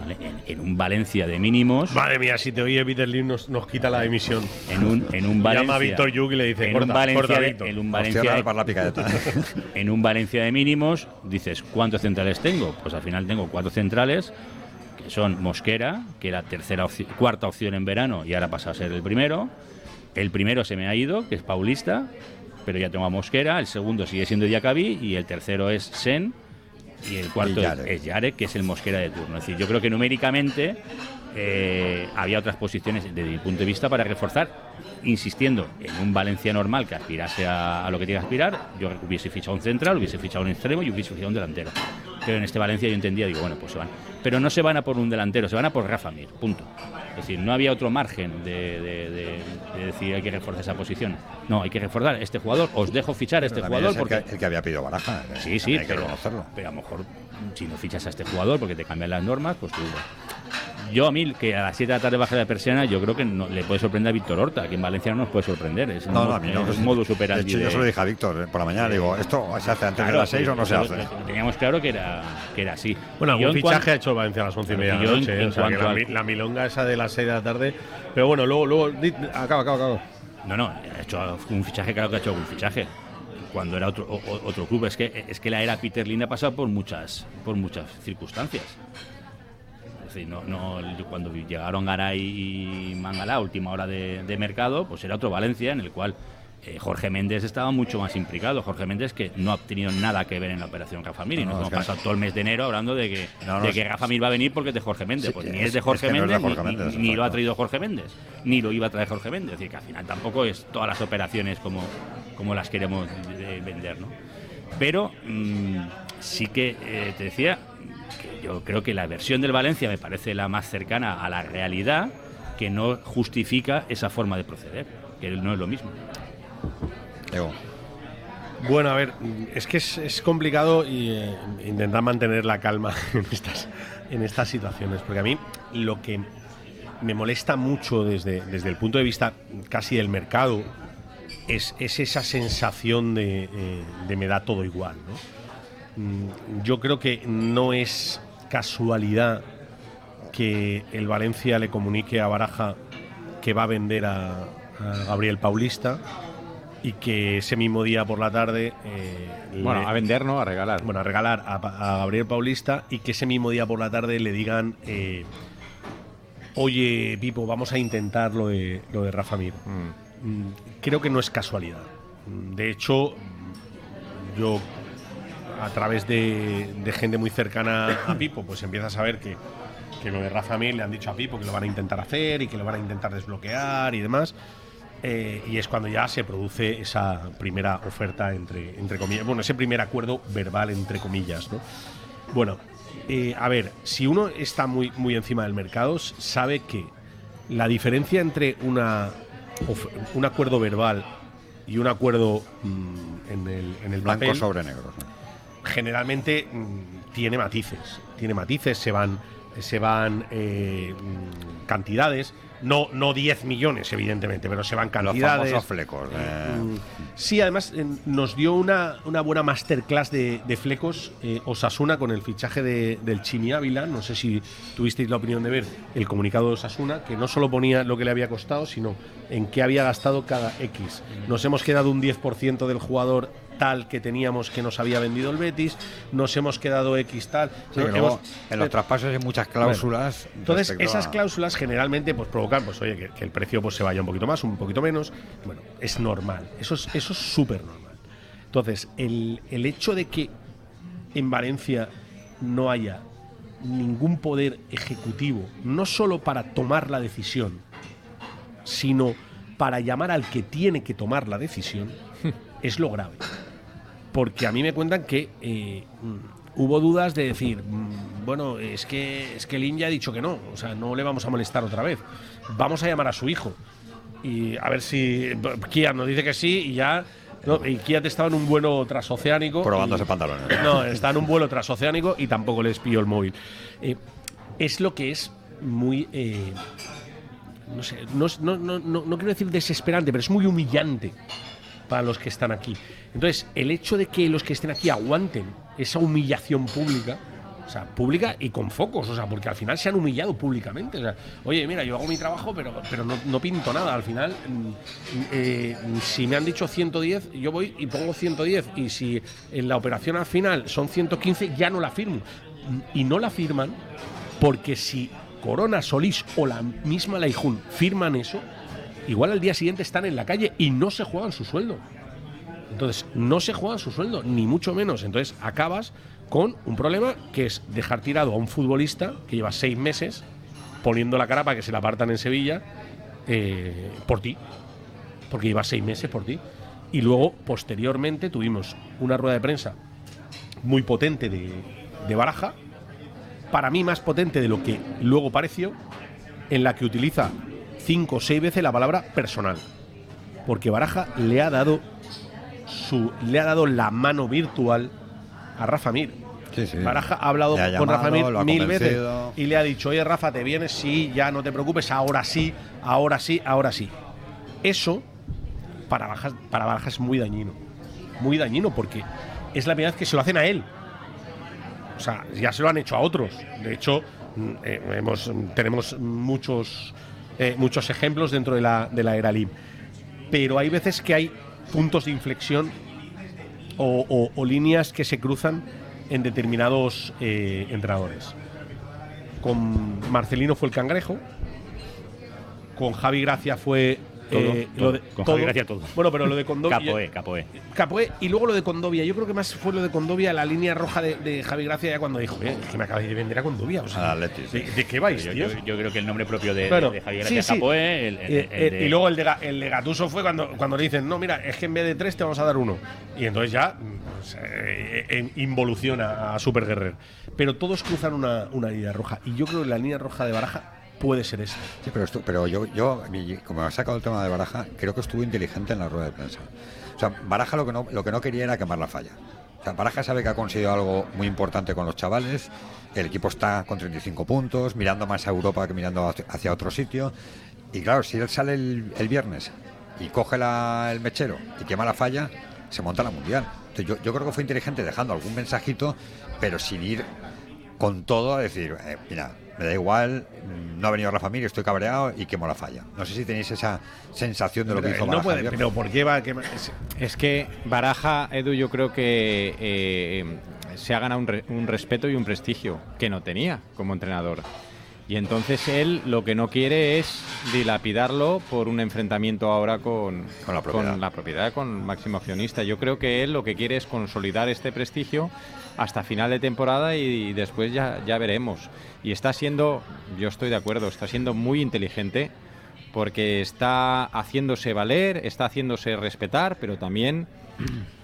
¿vale? En, en un Valencia de mínimos. Madre mía, si te oye Peter Lim nos, nos quita la emisión. En un, en un Valencia. Llama a Víctor Yuk y le dice, en corta, un Valencia, corta, de- Víctor. en un Valencia, en un de mínimos, dices, ¿cuántos centrales tengo? Pues al final tengo cuatro centrales, son Mosquera, que era tercera cuarta opción en verano y ahora pasa a ser el primero. El primero se me ha ido, que es Paulista, pero ya tengo a Mosquera. El segundo sigue siendo Diacabí y el tercero es Sen. Y el cuarto Y es, Yarek. es Yarek, que es el Mosquera de turno. Es decir, yo creo que numéricamente eh, había otras posiciones desde mi punto de vista para reforzar, insistiendo en un Valencia normal que aspirase a, a lo que tiene que aspirar. Yo hubiese fichado un central, hubiese fichado un extremo y hubiese fichado un delantero. Pero en este Valencia yo entendía, digo, bueno, pues se van. Pero no se van a por un delantero, se van a por Rafa Mir, punto. Es decir, no había otro margen de, de- de- de decir hay que reforzar esa posición. No, hay que reforzar este jugador, os dejo fichar a este jugador es el porque que, el que había pedido Baraja. eh, Sí, sí, hay que pero, reconocerlo. pero a lo mejor si no fichas a este jugador porque te cambian las normas, pues tú. Yo a mí, que a las 7 de la tarde baje la persiana, yo creo que no, le puede sorprender a Víctor Horta. Aquí en Valencia no nos puede sorprender. Es No, un, no, a mí no. es un modo super De hecho, yo se lo dije a Víctor eh, por la mañana. Digo, ¿esto se hace antes de las 6 o no se hace? Teníamos claro que era, que era así. Bueno, algún fichaje ha hecho Valencia a las 11 y media de la yo en- noche. ¿eh? en O sea, que la, al- la milonga esa de las 6 de la tarde. Pero bueno, luego, luego acaba, acaba, acaba. No, no, ha hecho un fichaje, claro que ha hecho algún fichaje. Cuando era otro, o- o- otro club. Es que, es que la era Peter Lin ha pasado por muchas, por muchas circunstancias. Es decir, no, no, cuando llegaron Garay y Mangala a última hora de, de mercado, pues era otro Valencia en el cual eh, Jorge Méndez estaba mucho más implicado. Jorge Méndez que no ha tenido nada que ver en la operación Rafa Mir. Y No, nos no, hemos pasado todo el mes de enero hablando de que, No, de que Rafa Mir va a venir porque es de Jorge Méndez. Sí, pues es- ni es de es Jorge que de Méndez, ni- Jorge Méndez, ni, ni lo ha traído Jorge Méndez, ni lo iba a traer Jorge Méndez. Es decir, que al final tampoco es todas las operaciones como, como las queremos vender, ¿no? Pero mm, sí que eh, te decía yo creo que la versión del Valencia me parece la más cercana a la realidad que no justifica esa forma de proceder, que no es lo mismo. Bueno, a ver, es que es, es complicado y, eh, intentar mantener la calma en estas, en estas situaciones, porque a mí lo que me molesta mucho desde, desde el punto de vista casi del mercado es, es esa sensación de, eh, de me da todo igual. ¿no? Mm, Yo creo que no es casualidad que el Valencia le comunique a Baraja que va a vender a, a Gabriel Paulista y que ese mismo día por la tarde. eh, Bueno, le- a vender, ¿no? A regalar. Bueno, a regalar a, Gabriel Paulista y que ese mismo día por la tarde le digan. eh, Oye, Pipo, vamos a intentar lo de, lo de Rafa Mir. Mm, Creo que no es casualidad. Mm, De hecho, mm, yo a través de, de gente muy cercana a Pipo, pues empieza a saber que, que lo de Rafa Mir le han dicho a Pipo que lo van a intentar hacer y que lo van a intentar desbloquear y demás. Eh, y es cuando ya se produce esa primera oferta entre, entre comillas, bueno, ese primer acuerdo verbal entre comillas, ¿no? Bueno, eh, a ver, si uno está muy, muy encima del mercado, sabe que la diferencia entre una, un acuerdo verbal y un acuerdo mm, en el, en el Blanco papel, sobre negro. Generalmente mm, tiene matices. Tiene matices, se van, se van eh, mm, cantidades. No, no 10 millones, evidentemente, pero se van Los cantidades. famosos flecos. eh, Mm, Sí, además eh, nos dio una, una buena masterclass de, de flecos eh, Osasuna con el fichaje de- del Chimi Ávila. No sé si tuvisteis la opinión de ver el comunicado de Osasuna, que no solo ponía lo que le había costado, sino en qué había gastado cada X. Nos hemos quedado un 10% del jugador tal que teníamos que nos había vendido el Betis, nos hemos quedado X tal. Sí, que Hemos- luego en los traspasos hay muchas cláusulas. Bueno, entonces, esas a- cláusulas generalmente pues provocan, pues oye, que, que el precio pues se vaya un poquito más, un poquito menos. Bueno, es normal. Eso es eso es súper normal. Entonces, el, el hecho de que en Valencia no haya ningún poder ejecutivo, no solo para tomar la decisión, sino para llamar al que tiene que tomar la decisión, es lo grave. Porque a mí me cuentan que eh, mm, hubo dudas de decir, mm, bueno, es que, es que Lin ya ha dicho que no, o sea, no le vamos a molestar otra vez. Vamos a llamar a su hijo. Y a ver si Kia nos dice que sí y ya. No, y Kia estaba en un vuelo transoceánico. Probándose y- pantalones. No, está en un vuelo transoceánico y tampoco les pilló el móvil. Eh, es lo que es muy. eh, no sé, no- no- no quiero decir desesperante, pero es muy humillante para los que están aquí. Entonces, el hecho de que los que estén aquí aguanten esa humillación pública, o sea, pública y con focos, o sea, porque al final se han humillado públicamente. O sea, oye, mira, yo hago mi trabajo, pero, pero no, no pinto nada. Al final, mm, eh, si me han dicho 110, yo voy y pongo 110. Y si en la operación al final son 115, ya no la firmo. Y no la firman porque si Corona, Solís o la misma Laijun firman eso, igual al día siguiente están en la calle y no se juegan su sueldo. Entonces, no se juegan su sueldo, ni mucho menos. Entonces, acabas con un problema que es dejar tirado a un futbolista que lleva seis meses poniendo la cara para que se la apartan en Sevilla eh, por ti. Porque lleva seis meses por ti. Y luego, posteriormente, tuvimos una rueda de prensa muy potente de, de Baraja, para mí más potente de lo que luego pareció, en la que utiliza cinco o seis veces la palabra personal. Porque Baraja le ha dado su, le ha dado la mano virtual a Rafa Mir. Baraja ha hablado ha con Rafa Mir mil veces y le ha dicho, oye Rafa, te vienes, sí, ya no te preocupes, ahora sí, ahora sí, ahora sí. Eso para Baraja, para Baraja es muy dañino. Muy dañino porque es la primera vez que se lo hacen a él. O sea, ya se lo han hecho a otros. De hecho, mm, eh, hemos, tenemos muchos, eh, muchos ejemplos dentro de la, de la era LIB. Pero hay veces que hay puntos de inflexión o líneas que se cruzan en determinados eh, entrenadores. Con Marcelino fue el cangrejo. Con Javi Gracia fue Todo, eh, todo. lo de- Con Javi Gracia todo. Bueno, pero lo de Condovia. Capoe, capoe. Capoe y luego lo de Condovia. Yo creo que más fue lo de Condovia, la línea roja de, de Javi Gracia, ya cuando dijo, eh, es que me acabáis de vender a Condovia. O sea, ¿de, de qué vais, Yo, tíos? yo- yo creo que el nombre propio de, Claro, de Javier sí. Capoe, el- el- Eh, el y luego el de, el de Gatuso fue cuando, cuando le dicen, no, mira, es que en vez de tres te vamos a dar uno. Y entonces ya mm, eh, eh, involuciona a Super Guerrer. Pero todos cruzan una, una línea roja. Y yo creo que la línea roja de Baraja puede ser esta. Sí, pero, esto, pero yo, yo, como ha sacado el tema de Baraja, creo que estuvo inteligente en la rueda de prensa. O sea, Baraja lo que no, lo que no quería era quemar la falla. O sea, Baraja sabe que ha conseguido algo muy importante con los chavales. El equipo está con 35 puntos, mirando más a Europa que mirando hacia- otro sitio. Y claro, si él sale el, el viernes y coge el mechero y quema la falla, se monta la mundial. Entonces, yo, yo creo que fue inteligente dejando algún mensajito, pero sin ir con todo a decir, eh, mira, me da igual, no ha venido Rafa Mir, estoy cabreado y quemo la falla. No sé si tenéis esa sensación de lo que hizo no Baraja puede, el viernes. pero ¿por qué va a quemar? Es- Es que Baraja, Edu, yo creo que eh, se ha ganado un, re- un respeto y un prestigio que no tenía como entrenador. Y entonces él lo que no quiere es dilapidarlo por un enfrentamiento ahora con, con la propiedad, con, la propiedad, con máximo accionista. Yo creo que él lo que quiere es consolidar este prestigio hasta final de temporada y, después ya, ya veremos. Y está siendo, yo estoy de acuerdo, está siendo muy inteligente porque está haciéndose valer, está haciéndose respetar, pero también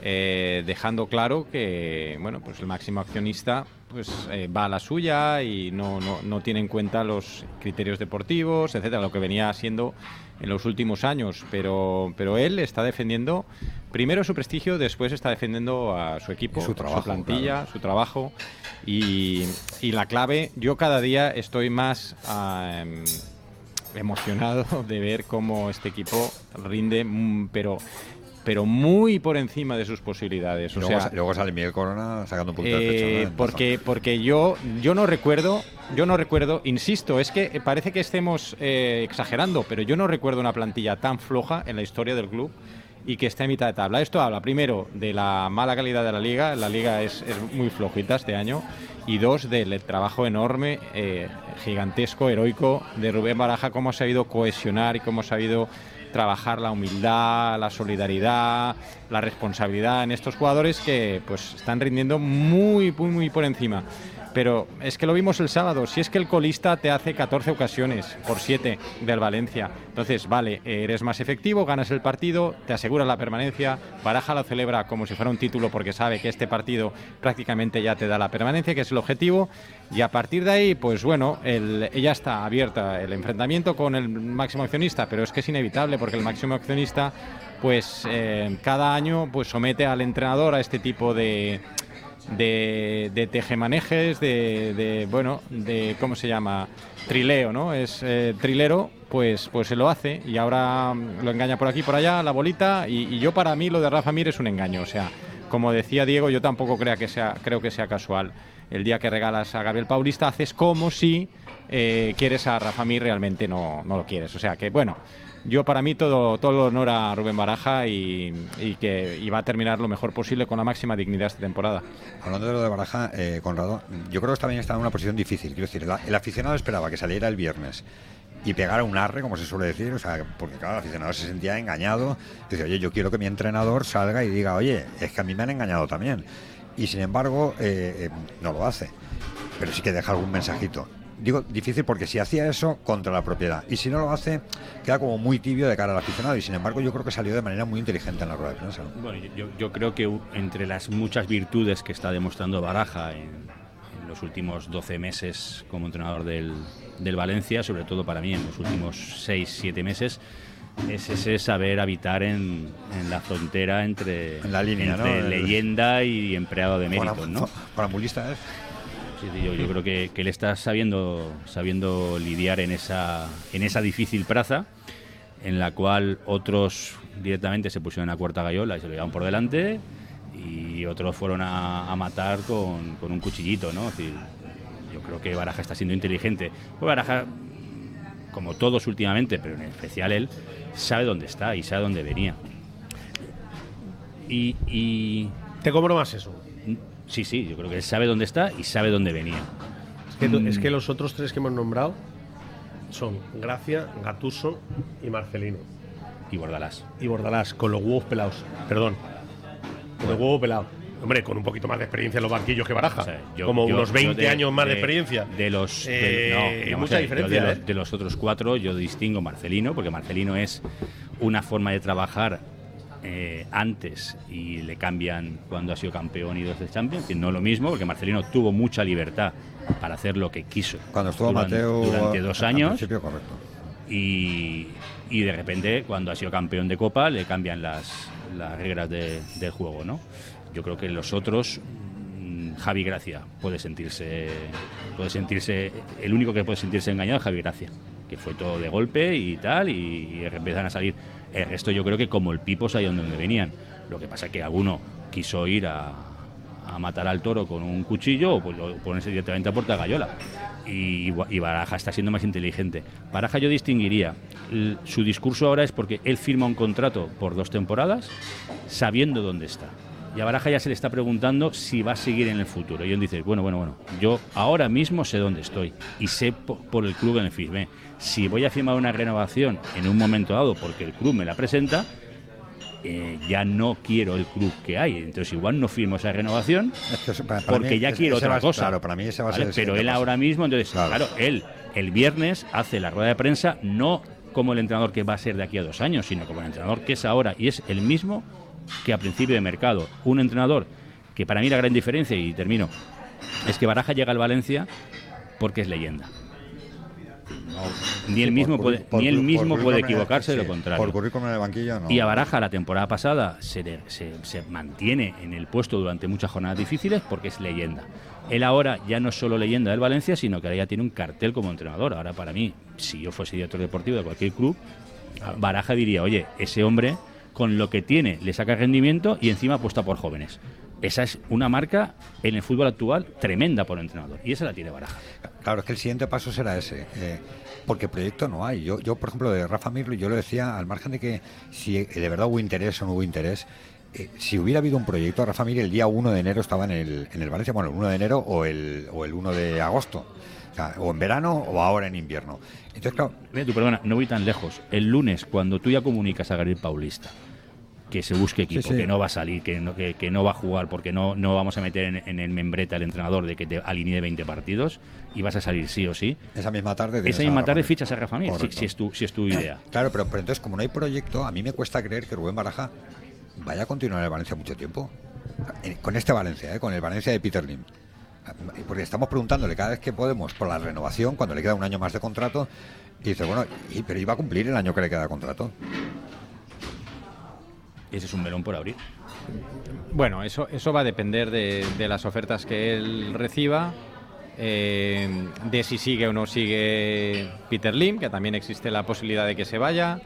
eh, dejando claro que bueno, pues el máximo accionista pues eh, va a la suya y no, no, no tiene en cuenta los criterios deportivos, etcétera, lo que venía siendo en los últimos años. Pero, pero él está defendiendo primero su prestigio, después está defendiendo a su equipo, su trabajo, plantilla, claro. su trabajo. Y, y la clave, yo cada día estoy más em, emocionado de ver cómo este equipo rinde, mm, pero pero muy por encima de sus posibilidades. O luego, sea, sa- luego sale Miguel Corona sacando un poquito de pecho. ¿no? eh, En porque porque yo yo no recuerdo yo no recuerdo insisto es que parece que estemos eh, exagerando pero yo no recuerdo una plantilla tan floja en la historia del club y que esté a mitad de tabla esto habla primero de la mala calidad de la liga la liga es, es muy flojita este año y dos del trabajo enorme eh, gigantesco heroico de Rubén Baraja cómo ha sabido cohesionar y cómo ha sabido trabajar la humildad, la solidaridad, la responsabilidad en estos jugadores que pues están rindiendo muy, muy, muy por encima. Pero es que lo vimos el sábado, si es que el colista te hace 14 ocasiones por 7 del Valencia. Entonces, vale, eres más efectivo, ganas el partido, te aseguras la permanencia, Baraja lo celebra como si fuera un título porque sabe que este partido prácticamente ya te da la permanencia, que es el objetivo, y a partir de ahí, pues bueno, el, ya está abierta el enfrentamiento con el máximo accionista, pero es que es inevitable porque el máximo accionista, pues eh, cada año, pues somete al entrenador a este tipo de de, de tejemanejes, de, de, bueno, de, ¿cómo se llama? Trileo, ¿no? Es eh, trilero, pues, pues se lo hace y ahora lo engaña por aquí, por allá, la bolita, y, yo para mí lo de Rafa Mir es un engaño, o sea, como decía Diego, yo tampoco creo que sea, creo que sea casual. El día que regalas a Gabriel Paulista haces como si eh, quieres a Rafa Mir, realmente no, no lo quieres. O sea que, bueno, yo para mí todo, todo el honor a Rubén Baraja y, que y va a terminar lo mejor posible con la máxima dignidad esta temporada. Hablando de lo de Baraja, eh, Conrado, yo creo que también está en una posición difícil. Quiero decir, el, el aficionado esperaba que saliera el viernes y pegara un arre, como se suele decir, o sea, porque claro, el aficionado se sentía engañado. Dice, oye, yo quiero que mi entrenador salga y diga, oye, es que a mí me han engañado también. Y sin embargo, eh, eh, no lo hace. Pero sí que deja algún mensajito. Digo difícil porque si hacía eso contra la propiedad y si no lo hace queda como muy tibio de cara al aficionado y sin embargo yo creo que salió de manera muy inteligente en la rueda de prensa. ¿no? Bueno, yo, yo creo que entre las muchas virtudes que está demostrando Baraja en, en los últimos 12 meses como entrenador del, del Valencia, sobre todo para mí en los últimos 6-7 meses, es ese saber habitar en, en la frontera entre, En la línea, entre ¿no? Leyenda y empleado de méritos, Para- ¿no? Parambulista es. Sí, sí, yo, yo creo que, que él está sabiendo, sabiendo lidiar en esa, en esa difícil praza, en la cual otros directamente se pusieron a cuarta gallola y se lo llevaban por delante, y otros fueron a, a matar con, con un cuchillito, ¿no? Es decir, yo creo que Baraja está siendo inteligente. Pues Baraja, como todos últimamente, pero en especial él, sabe dónde está y sabe dónde venía. Y, y- ¿Te cobro más eso? Sí, sí, yo creo que él sabe dónde está y sabe dónde venía. Es que, Mm. es que los otros tres que hemos nombrado son Gracia, Gatuso y Marcelino. Y Bordalás. Y Bordalás, con los huevos pelados. Perdón. Con los huevos pelados. Hombre, con un poquito más de experiencia en los banquillos que Baraja. Yo- Como yo- unos yo 20 años más de, experiencia. De los. de- Eh, no, digamos, mucha diferencia, de, los, ¿eh? de los otros cuatro, yo distingo Marcelino, porque Marcelino es una forma de trabajar eh, antes y le cambian cuando ha sido campeón y dos de Champions, que no lo mismo, porque Marcelino tuvo mucha libertad para hacer lo que quiso. Cuando estuvo durante, Mateo durante dos años. correcto. Y, y de repente, cuando ha sido campeón de Copa, le cambian las, las reglas de- del juego, ¿no? Yo creo que los otros, mm, Javi Gracia puede sentirse, puede sentirse, el único que puede sentirse engañado es Javi Gracia, que fue todo de golpe y tal, y, y empiezan a salir. El resto yo creo que como el pipo sabían de dónde venían. Lo que pasa es que alguno quiso ir a, matar al toro con un cuchillo o pues, ponerse directamente a puerta gallola. Y, Baraja está siendo más inteligente. Baraja yo distinguiría. Su discurso ahora es porque él firma un contrato por dos temporadas sabiendo dónde está. Y a Baraja ya se le está preguntando si va a seguir en el futuro. Y él dice, bueno, bueno, bueno, yo ahora mismo sé dónde estoy y sé po- por el club en el firmé. Si voy a firmar una renovación en un momento dado porque el club me la presenta, eh, ya no quiero el club que hay. Entonces igual no firmo esa renovación para porque mí ya ese- quiero otra va- cosa. claro, para mí ese va a ¿vale? ser Pero él paso. ahora mismo, entonces, claro. él el viernes hace la rueda de prensa no como el entrenador que va a ser de aquí a dos años, sino como el entrenador que es ahora y es el mismo que a principio de mercado. Un entrenador que para mí la gran diferencia, y termino, es que Baraja llega al Valencia porque es leyenda. No, ni él mismo puede, por ni él mismo puede equivocarse de sí, lo contrario. Por currículum en el banquillo, no. Y a Baraja la temporada pasada se, se- se mantiene en el puesto durante muchas jornadas difíciles porque es leyenda. Él ahora ya no es solo leyenda del Valencia, sino que ahora ya tiene un cartel como entrenador. Ahora para mí, si yo fuese director deportivo de cualquier club, Baraja diría, oye, ese hombre con lo que tiene le saca rendimiento y encima apuesta por jóvenes. Esa es una marca en el fútbol actual tremenda por entrenador. Y esa la tiene Baraja. Claro, es que el siguiente paso será ese. eh, porque proyecto no hay. Yo, yo, por ejemplo, de Rafa Mirlo, yo lo decía, al margen de que si eh, de verdad hubo interés o no hubo interés, eh, si hubiera habido un proyecto, Rafa Mir el día 1 de enero estaba en el, en el Valencia, bueno, el 1 de enero o el, o el 1 de agosto. O, en verano o ahora en invierno. Entonces, claro, Mira tú, perdona, no voy tan lejos. El lunes, cuando tú ya comunicas a Gabriel Paulista que se busque equipo, Sí, sí. que no va a salir, que no, que, que no va a jugar, porque no, no vamos a meter en, en el membrete al entrenador de que te alinee 20 partidos y vas a salir sí o sí. esa misma tarde. Esa misma tarde fichas a Rafa Mir, si, es tu, si es tu idea. Claro, pero, pero entonces, como no hay proyecto, a mí me cuesta creer que Rubén Baraja vaya a continuar en el Valencia mucho tiempo. Con este Valencia, ¿eh? con el Valencia de Peter Lim. Porque estamos preguntándole cada vez que podemos por la renovación, cuando le queda un año más de contrato, y dice, bueno, y- pero iba a cumplir el año que le queda de contrato. Ese es un melón por abrir. Bueno, eso, eso va a depender de, de las ofertas que él reciba, eh, de si sigue o no sigue Peter Lim, que también existe la posibilidad de que se vaya,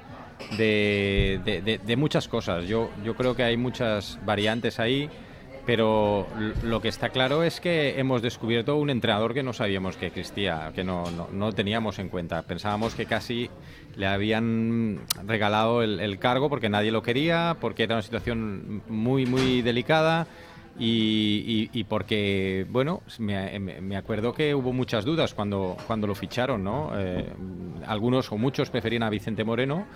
de, de- de- de muchas cosas. Yo, yo creo que hay muchas variantes ahí, pero lo que está claro es que hemos descubierto un entrenador que no sabíamos que existía, que no, no, no teníamos en cuenta. Pensábamos que casi le habían regalado el, cargo porque nadie lo quería, porque era una situación muy, muy delicada. Y, y- porque, bueno, me- me acuerdo que hubo muchas dudas cuando, cuando lo ficharon, ¿no? Eh, algunos o muchos preferían a Vicente Moreno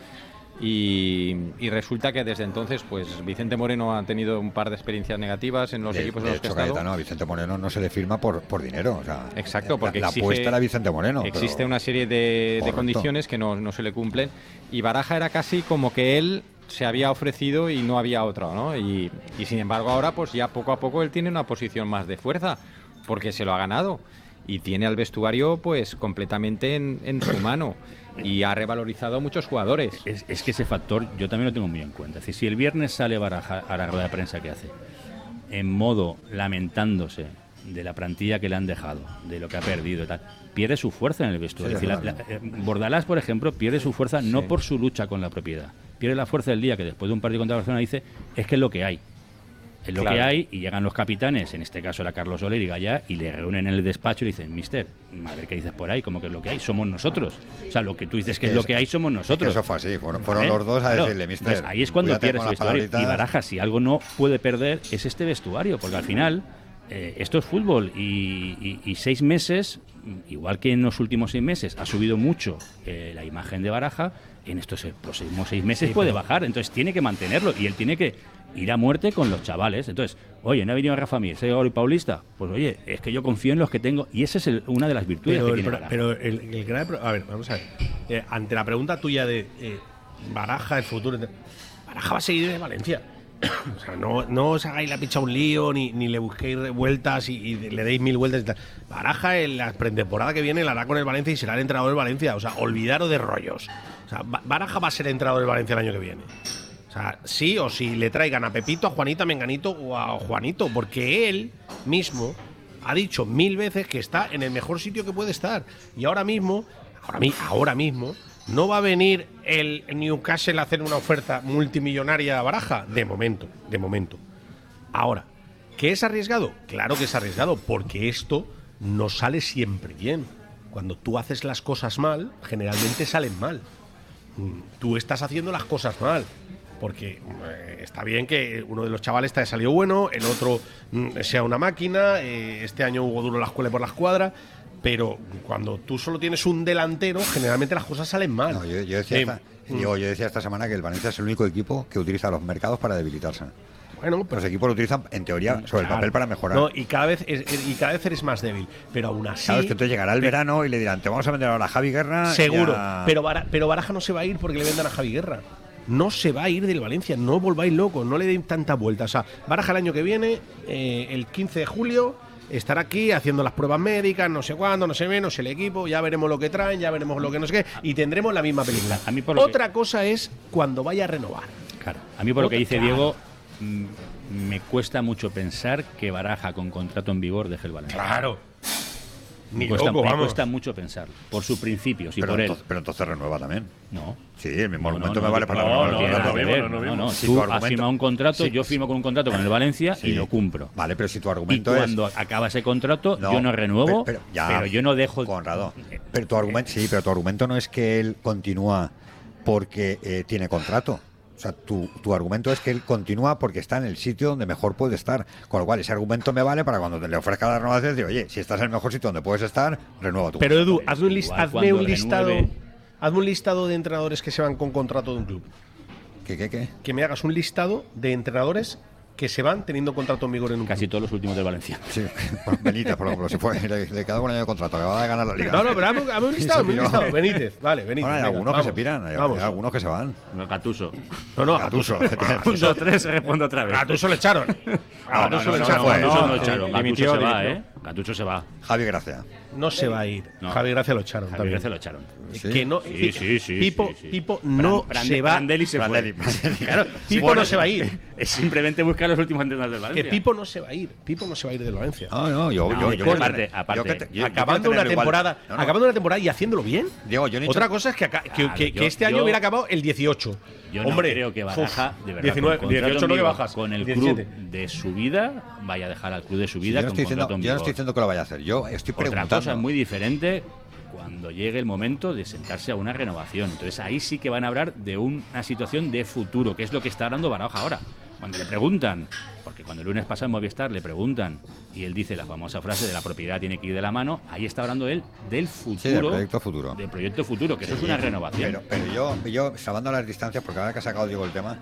y, y resulta que desde entonces, pues Vicente Moreno ha tenido un par de experiencias negativas en los De- equipos en de los que ha hecho, estado. A Vicente Moreno no se le firma por, por dinero. o sea, Exacto, porque la, exige- apuesta era Vicente Moreno. pero- Existe una serie de, condiciones que no, no se le cumplen y Baraja era casi como que él se había ofrecido y no había otra, ¿no? Y, y sin embargo ahora pues ya poco a poco él tiene una posición más de fuerza porque se lo ha ganado y tiene al vestuario pues completamente en, en su mano y ha revalorizado a muchos jugadores. Es, es que ese factor yo también lo tengo muy en cuenta. Es decir, si el viernes sale Baraja a la rueda de prensa que hace, en modo lamentándose de la plantilla que le han dejado, de lo que ha perdido y tal, pierde su fuerza en el vestuario. Sí, Es decir, es la- la- eh, Bordalás, por ejemplo, pierde su fuerza no por su lucha con la propiedad, pierde la fuerza del día que después de un partido contra Barcelona dice es que es lo que hay. Es lo Claro. que hay y llegan los capitanes, en este caso era Carlos Soler y Gallá, y le reúnen en el despacho y dicen, mister, a ver qué dices por ahí, como que es lo que hay, somos nosotros. O sea, lo que tú dices que es, Es- lo que hay, somos nosotros. eso fue así, fueron- fueron ¿Eh? los dos a Claro. decirle, "Mister, Entonces, ahí es cuando cuídate pierde con su las vestuario. Y palabritas". Baraja, si algo no puede perder, es este vestuario, porque al final eh, esto es fútbol y, y- y seis meses, igual que en los últimos seis meses, ha subido mucho eh, la imagen de Baraja, en estos próximos seis meses Sí, puede pero- bajar, entonces tiene que mantenerlo y él tiene que ir a muerte con los chavales. Entonces, oye, no ha venido Rafa Mir, soy y Paulista. Pues oye, es que yo confío en los que tengo y esa es el- una de las virtudes Pero, que el, tiene pero el, el grave A ver, vamos a ver. Eh, ante la pregunta tuya de eh, Baraja, el futuro. Baraja va a seguir en Valencia. o sea, no, no os hagáis la picha un lío, ni, ni le busquéis vueltas y, y le deis mil vueltas y tal. Baraja en la pretemporada que viene la hará con el Valencia y será el entrenador del Valencia. O sea, olvidaros de rollos. O sea, Ba- Baraja va a ser entrenador del Valencia el año que viene. O sea, sí o sí le traigan a Pepito, a Juanita, a Menganito o a Juanito, porque él mismo ha dicho mil veces que está en el mejor sitio que puede estar. Y ahora mismo, ahora, ahora mismo, no va a venir el Newcastle a hacer una oferta multimillonaria a Baraja. De momento, de momento. Ahora, ¿qué es arriesgado? Claro que es arriesgado, porque esto no sale siempre bien. Cuando tú haces las cosas mal, generalmente salen mal. Mm, Tú estás haciendo las cosas mal. Porque eh, está bien que uno de los chavales te haya salido bueno, el otro mm, sea una máquina, eh, este año Hugo Duro la escuela por la escuadra, pero cuando tú solo tienes un delantero, generalmente las cosas salen mal. No, yo, yo decía Eh, esta, yo, yo decía esta semana que el Valencia es el único equipo que utiliza los mercados para debilitarse. Bueno, los equipos lo utilizan en teoría sobre el papel para mejorar. No, y cada vez es- y cada vez eres más débil. Pero aún así. Claro, es que entonces llegará el verano y le dirán, te vamos a vender ahora a Javi Guerra. Seguro. a- Pero, Bara- pero Baraja no se va a ir porque le vendan a Javi Guerra. No se va a ir del Valencia, no volváis locos, no le den tanta vuelta. O sea, Baraja el año que viene, eh, el 15 de julio, estará aquí haciendo las pruebas médicas, no sé cuándo, no sé menos, el equipo, ya veremos lo que traen, ya veremos lo que no sé qué, y tendremos la misma película. A mí por que- Otra cosa es cuando vaya a renovar. Claro. A mí por lo que dice claro. Diego, mm, me cuesta mucho pensar que Baraja con contrato en vigor deje el Valencia. Claro. Ni Me cuesta, loco, me vamos. cuesta mucho pensar. Por sus principios y pero, por él. entonces, pero entonces renueva también. No. Sí, el mismo No, argumento no, me vale para no, renovar no, ver. No, no, Si tú tu has argumento- firmado un contrato, Sí. yo firmo con un contrato con el Valencia y Sí. lo cumplo. Vale, pero si tu Y argumento es. cuando acaba ese contrato, No, yo no renuevo, pero- pero, pero ya, yo no dejo. Conrado. Pero tu argumento, sí, pero tu argumento no es que él continúa porque eh, tiene contrato. O sea, tu, tu argumento es que él continúa porque está en el sitio donde mejor puede estar. Con lo cual, ese argumento me vale para cuando te le ofrezca la renovación decir, oye, si estás en el mejor sitio donde puedes estar, renueva tu Pero Edu, hazme un, hazme un listado. Hazme un listado de entrenadores que se van con contrato de un club. ¿Qué, qué, qué? Que me hagas un listado de entrenadores que se van teniendo contrato en vigor en un Casi todos los últimos del Valencia. Sí, Benítez, por ejemplo, se fue, le, le quedó un año de contrato, que va a ganar la liga. No, no, pero hazme un listado, listado. Benítez, vale, Benítez. Bueno, hay venga, algunos vamos, que se piran, hay, vamos. hay algunos que se van. Gatuso. No, no, Gattuso. Gattuso. Un, dos, tres, respondo otra vez. Gattuso le echaron. No, no, Gattuso no, le no, echaron. no, no Gattuso se va. ¿eh? Gattuso se va. Javi Gracia. No se va a ir. No. Javi Gracia lo echaron Javi también. Gracia lo echaron. Que no, Sí, sí, sí, Pipo, sí, sí. Pipo no se va. Brandelli se fue. Claro, Pipo Bueno, no se va a ir. Es simplemente buscar los últimos entrenadores del Valencia. Que Pipo no se va a ir. Pipo no se va a ir del Valencia. No, no, yo, No, yo, aparte- tener- aparte, yo que te- yo- yo acabando una temporada, No, no. acabando una temporada y haciéndolo bien. Diego, yo no he Otra cosa es que, aca- que, Claro, que- yo- que este año yo- hubiera acabado el 18. Yo no Hombre, creo que de verdad, 19, con contrato 18 no que bajas. Con el 17. club de su vida, vaya a dejar al club de su Sí, vida yo no estoy diciendo, yo no estoy diciendo que lo vaya a hacer. Yo estoy Otra preguntando. cosa muy diferente cuando llegue el momento de sentarse a una renovación. Entonces ahí sí que van a hablar de una situación de futuro, que es lo que está hablando Baraja ahora. Cuando le preguntan, porque cuando el lunes pasado en Movistar le preguntan y él dice la famosa frase de la propiedad tiene que ir de la mano, ahí está hablando él del futuro. Sí, del proyecto futuro. Del proyecto futuro, que eso es Sí, una renovación. Pero, pero yo, yo, salvando las distancias, porque ahora que ha sacado Diego el tema,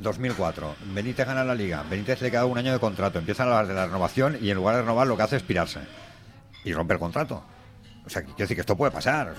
2004, Benítez gana la liga, Benítez le queda un año de contrato, empiezan a hablar de la renovación y en lugar de renovar lo que hace es pirarse y rompe el contrato. O sea, quiero decir que esto puede pasar.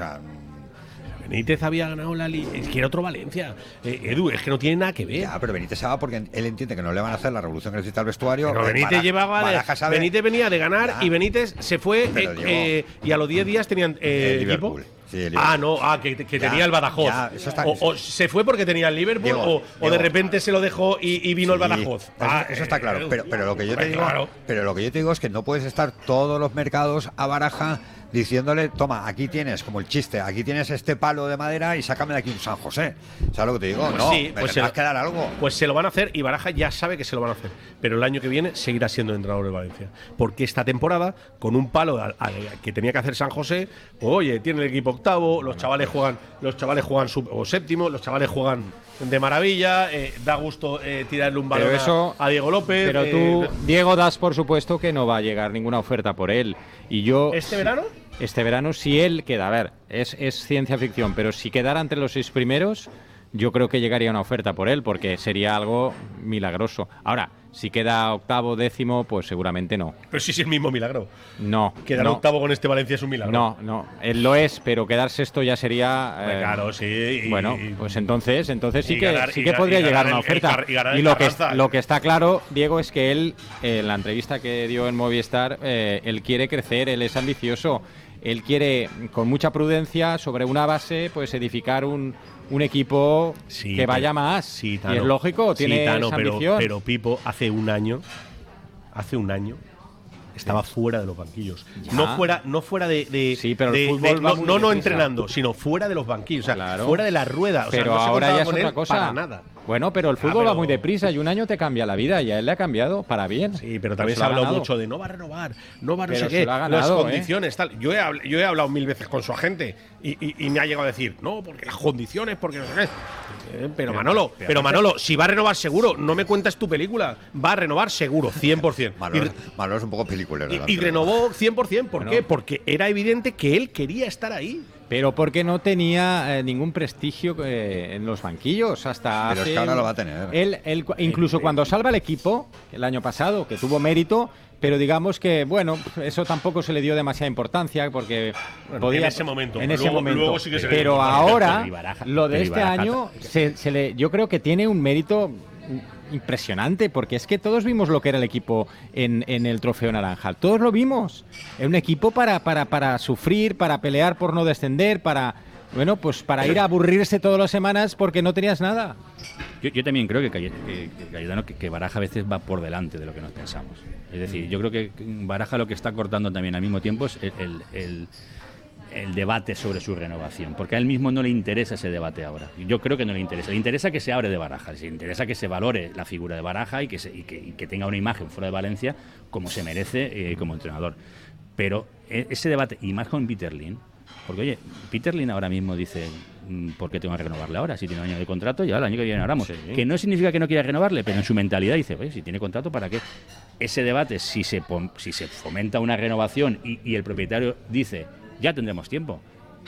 Benítez había ganado la liga. Es que era otro Valencia. Eh, Edu, es que no tiene nada que ver. ya, pero Benítez se va porque él entiende que no le van a hacer la revolución que necesita el vestuario. Pero Benítez Baraja- llevaba. de- Baraja sabe- Benítez venía de ganar Ya. y Benítez se fue eh, eh, y a los 10 días tenían equipo. Sí, ah, no, ah, que, que Ya, tenía el Badajoz. ya, eso está- o, o se fue porque tenía el Liverpool o, de repente se lo dejó y, y vino el Badajoz. Ah, eso, está claro. Pero, pero lo que yo te digo, claro. pero lo que yo te digo es que no puedes estar todos los mercados a baraja diciéndole, toma, aquí tienes, como el chiste, aquí tienes este palo de madera y sácame de aquí un San José. ¿Sabes lo que te digo? Pues no, sí, me pues tendrás se- que dar algo. Pues se lo van a hacer y Baraja ya sabe que se lo van a hacer. Pero el año que viene seguirá siendo entrenador de Valencia. Porque esta temporada, con un palo al- al- que tenía que hacer San José, oye, tiene el equipo octavo, los chavales juegan, los chavales juegan sub- o séptimo, los chavales juegan de maravilla, eh, da gusto eh, tirarle un balón a- eso- a, Diego López. Pero eh, tú, Diego, das por supuesto que no va a llegar ninguna oferta por él. Y yo. ¿Este verano? Este verano, si él queda, a ver, es, es ciencia ficción, pero si quedara entre los seis primeros, yo creo que llegaría una oferta por él, porque sería algo milagroso. Ahora, si queda octavo, décimo, pues seguramente no. Pero sí es el mismo milagro. No. Quedar no. octavo con este Valencia es un milagro. No, no, él lo es, pero quedar sexto ya sería. Hombre, eh, claro, sí, y- bueno, pues entonces, entonces sí que ganar- sí que podría llegar una el- el oferta. Y que lo que está claro, Diego, es que él eh, en la entrevista que dio en Movistar, eh, él quiere crecer, él es ambicioso, él quiere con mucha prudencia sobre una base, pues edificar un un equipo Sí, que vaya más. Sí, y es lógico, Sí, tiene Tano, esa pero, ambición. pero Pipo hace un año, hace un año, estaba fuera de los banquillos. Ya. No fuera, no fuera de, de- Sí, pero el de- fútbol de- va no, no, entrenando, sino fuera de los banquillos, o sea, Claro. fuera de la rueda. O sea, pero no se ahora ya es otra cosa. Para nada. Bueno, pero el fútbol pero- va muy deprisa y un año te cambia la vida y a él le ha cambiado para bien. Sí, pero también Pues se ha hablado ganado. mucho de no va a renovar, no va a no Pero sé qué, lo ha ganado, las ¿eh? condiciones, tal. Yo he, habl- yo he hablado mil veces con su agente y, y- y me ha llegado a decir, no, porque las condiciones, porque no sé qué. Eh, pero Manolo, pero Manolo, si va a renovar seguro, no me cuentas tu película, va a renovar seguro, 100%. Manolo, Y- Manolo es un poco peliculero. y, y renovó 100%. ¿Por Bueno. qué? Porque era evidente que él quería estar ahí. Pero porque no tenía eh, ningún prestigio eh, en los banquillos hasta Pero es que ahora lo va a tener. Él, él incluso cuando salva el equipo, el año pasado, que tuvo mérito, pero digamos que, bueno, eso tampoco se le dio demasiada importancia porque Bueno, podía... en ese momento. En ese Luego- momento. luego sí que se le dio pero ahora, lo de este año, se, se le, yo creo que tiene un mérito impresionante, porque es que todos vimos lo que era el equipo en, en el Trofeo Naranja. Todos lo vimos. Es un equipo para, para, para sufrir, para pelear por no descender, para... Bueno, pues para ir a aburrirse todas las semanas porque no tenías nada. Yo, también creo que, que, que que, Baraja a veces va por delante de lo que nos pensamos. Es decir, yo creo que Baraja lo que está cortando también al mismo tiempo es el- el- el debate sobre su renovación, porque a él mismo no le interesa ese debate ahora. Yo creo que no le interesa. Le interesa que se abre de Baraja, le interesa que se valore la figura de Baraja y que, se- y que, y que tenga una imagen fuera de Valencia como se merece eh, como entrenador. Pero e- ese debate, y más con Peter Lin, porque oye, Peter Lin ahora mismo dice, mm, ¿por qué tengo que renovarle ahora? Si tiene un año de contrato, ya el año que viene hablamos. Que no significa que no quiera renovarle, pero en su mentalidad dice, oye, si tiene contrato, ¿para qué? Ese debate, si se, si se fomenta una renovación y, y el propietario dice, ya tendremos tiempo.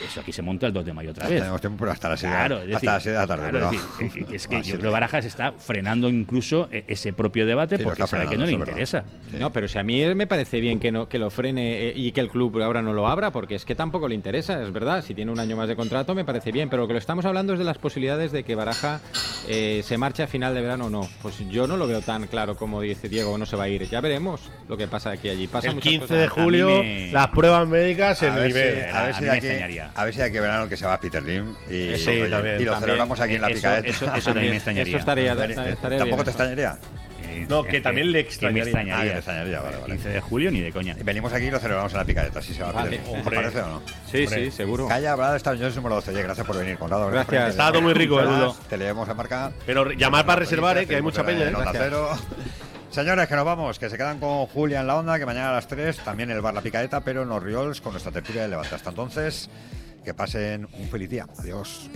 Eso aquí se monta el 2 de mayo otra vez. Tenemos tiempo pero hasta las 6 Claro, hasta seis de la tarde. claro, es decir, es que yo creo que Barajas está frenando incluso e- ese propio debate Sí, porque sabe que no le interesa. No, pero si a mí me parece bien que, no, que lo frene eh, y que el club ahora no lo abra, porque es que tampoco le interesa, es verdad. Si tiene un año más de contrato, me parece bien. Pero lo que lo estamos hablando es de las posibilidades de que Baraja eh, se marche a final de verano o no. Pues yo no lo veo tan claro como dice Diego, no se va a ir. Ya veremos lo que pasa aquí allí. Pasa El muchas 15 cosas. de julio, me- las pruebas médicas en a ver, nivel. si, a, ver a si mí de me aquí, extrañaría. a ver si de aquí verano que se va a Peter Lim y, Sí, oye, también, y lo celebramos aquí en la Eso- picadeta. eso- eso también me extrañaría. Eso estaría, Eh, estaría ¿Tampoco bien, te eso. extrañaría? Eh, No, que eh, también le que me extrañaría. Ah, extrañaría. que extrañaría, vale, vale. 15 de julio ni de coña. Venimos aquí y lo celebramos en la picadeta, si se va a Vale, Peter Lim. ¿Te hombre. parece o no? Sí, Hombre. sí, seguro. Calla, de estar yo número 12. Oye, gracias por venir, Conrado. Gracias. venir. Está todo muy rico, Gracias. Te leemos a marca. Pero llamar para reservar, eh, que hay mucha peña. Señores, que nos vamos, que se quedan con Julia en la onda, que mañana a las 3 también el bar La Picaeta, pero en los Riols con nuestra tertulia de Levanta. Hasta entonces, que pasen un feliz día. Adiós.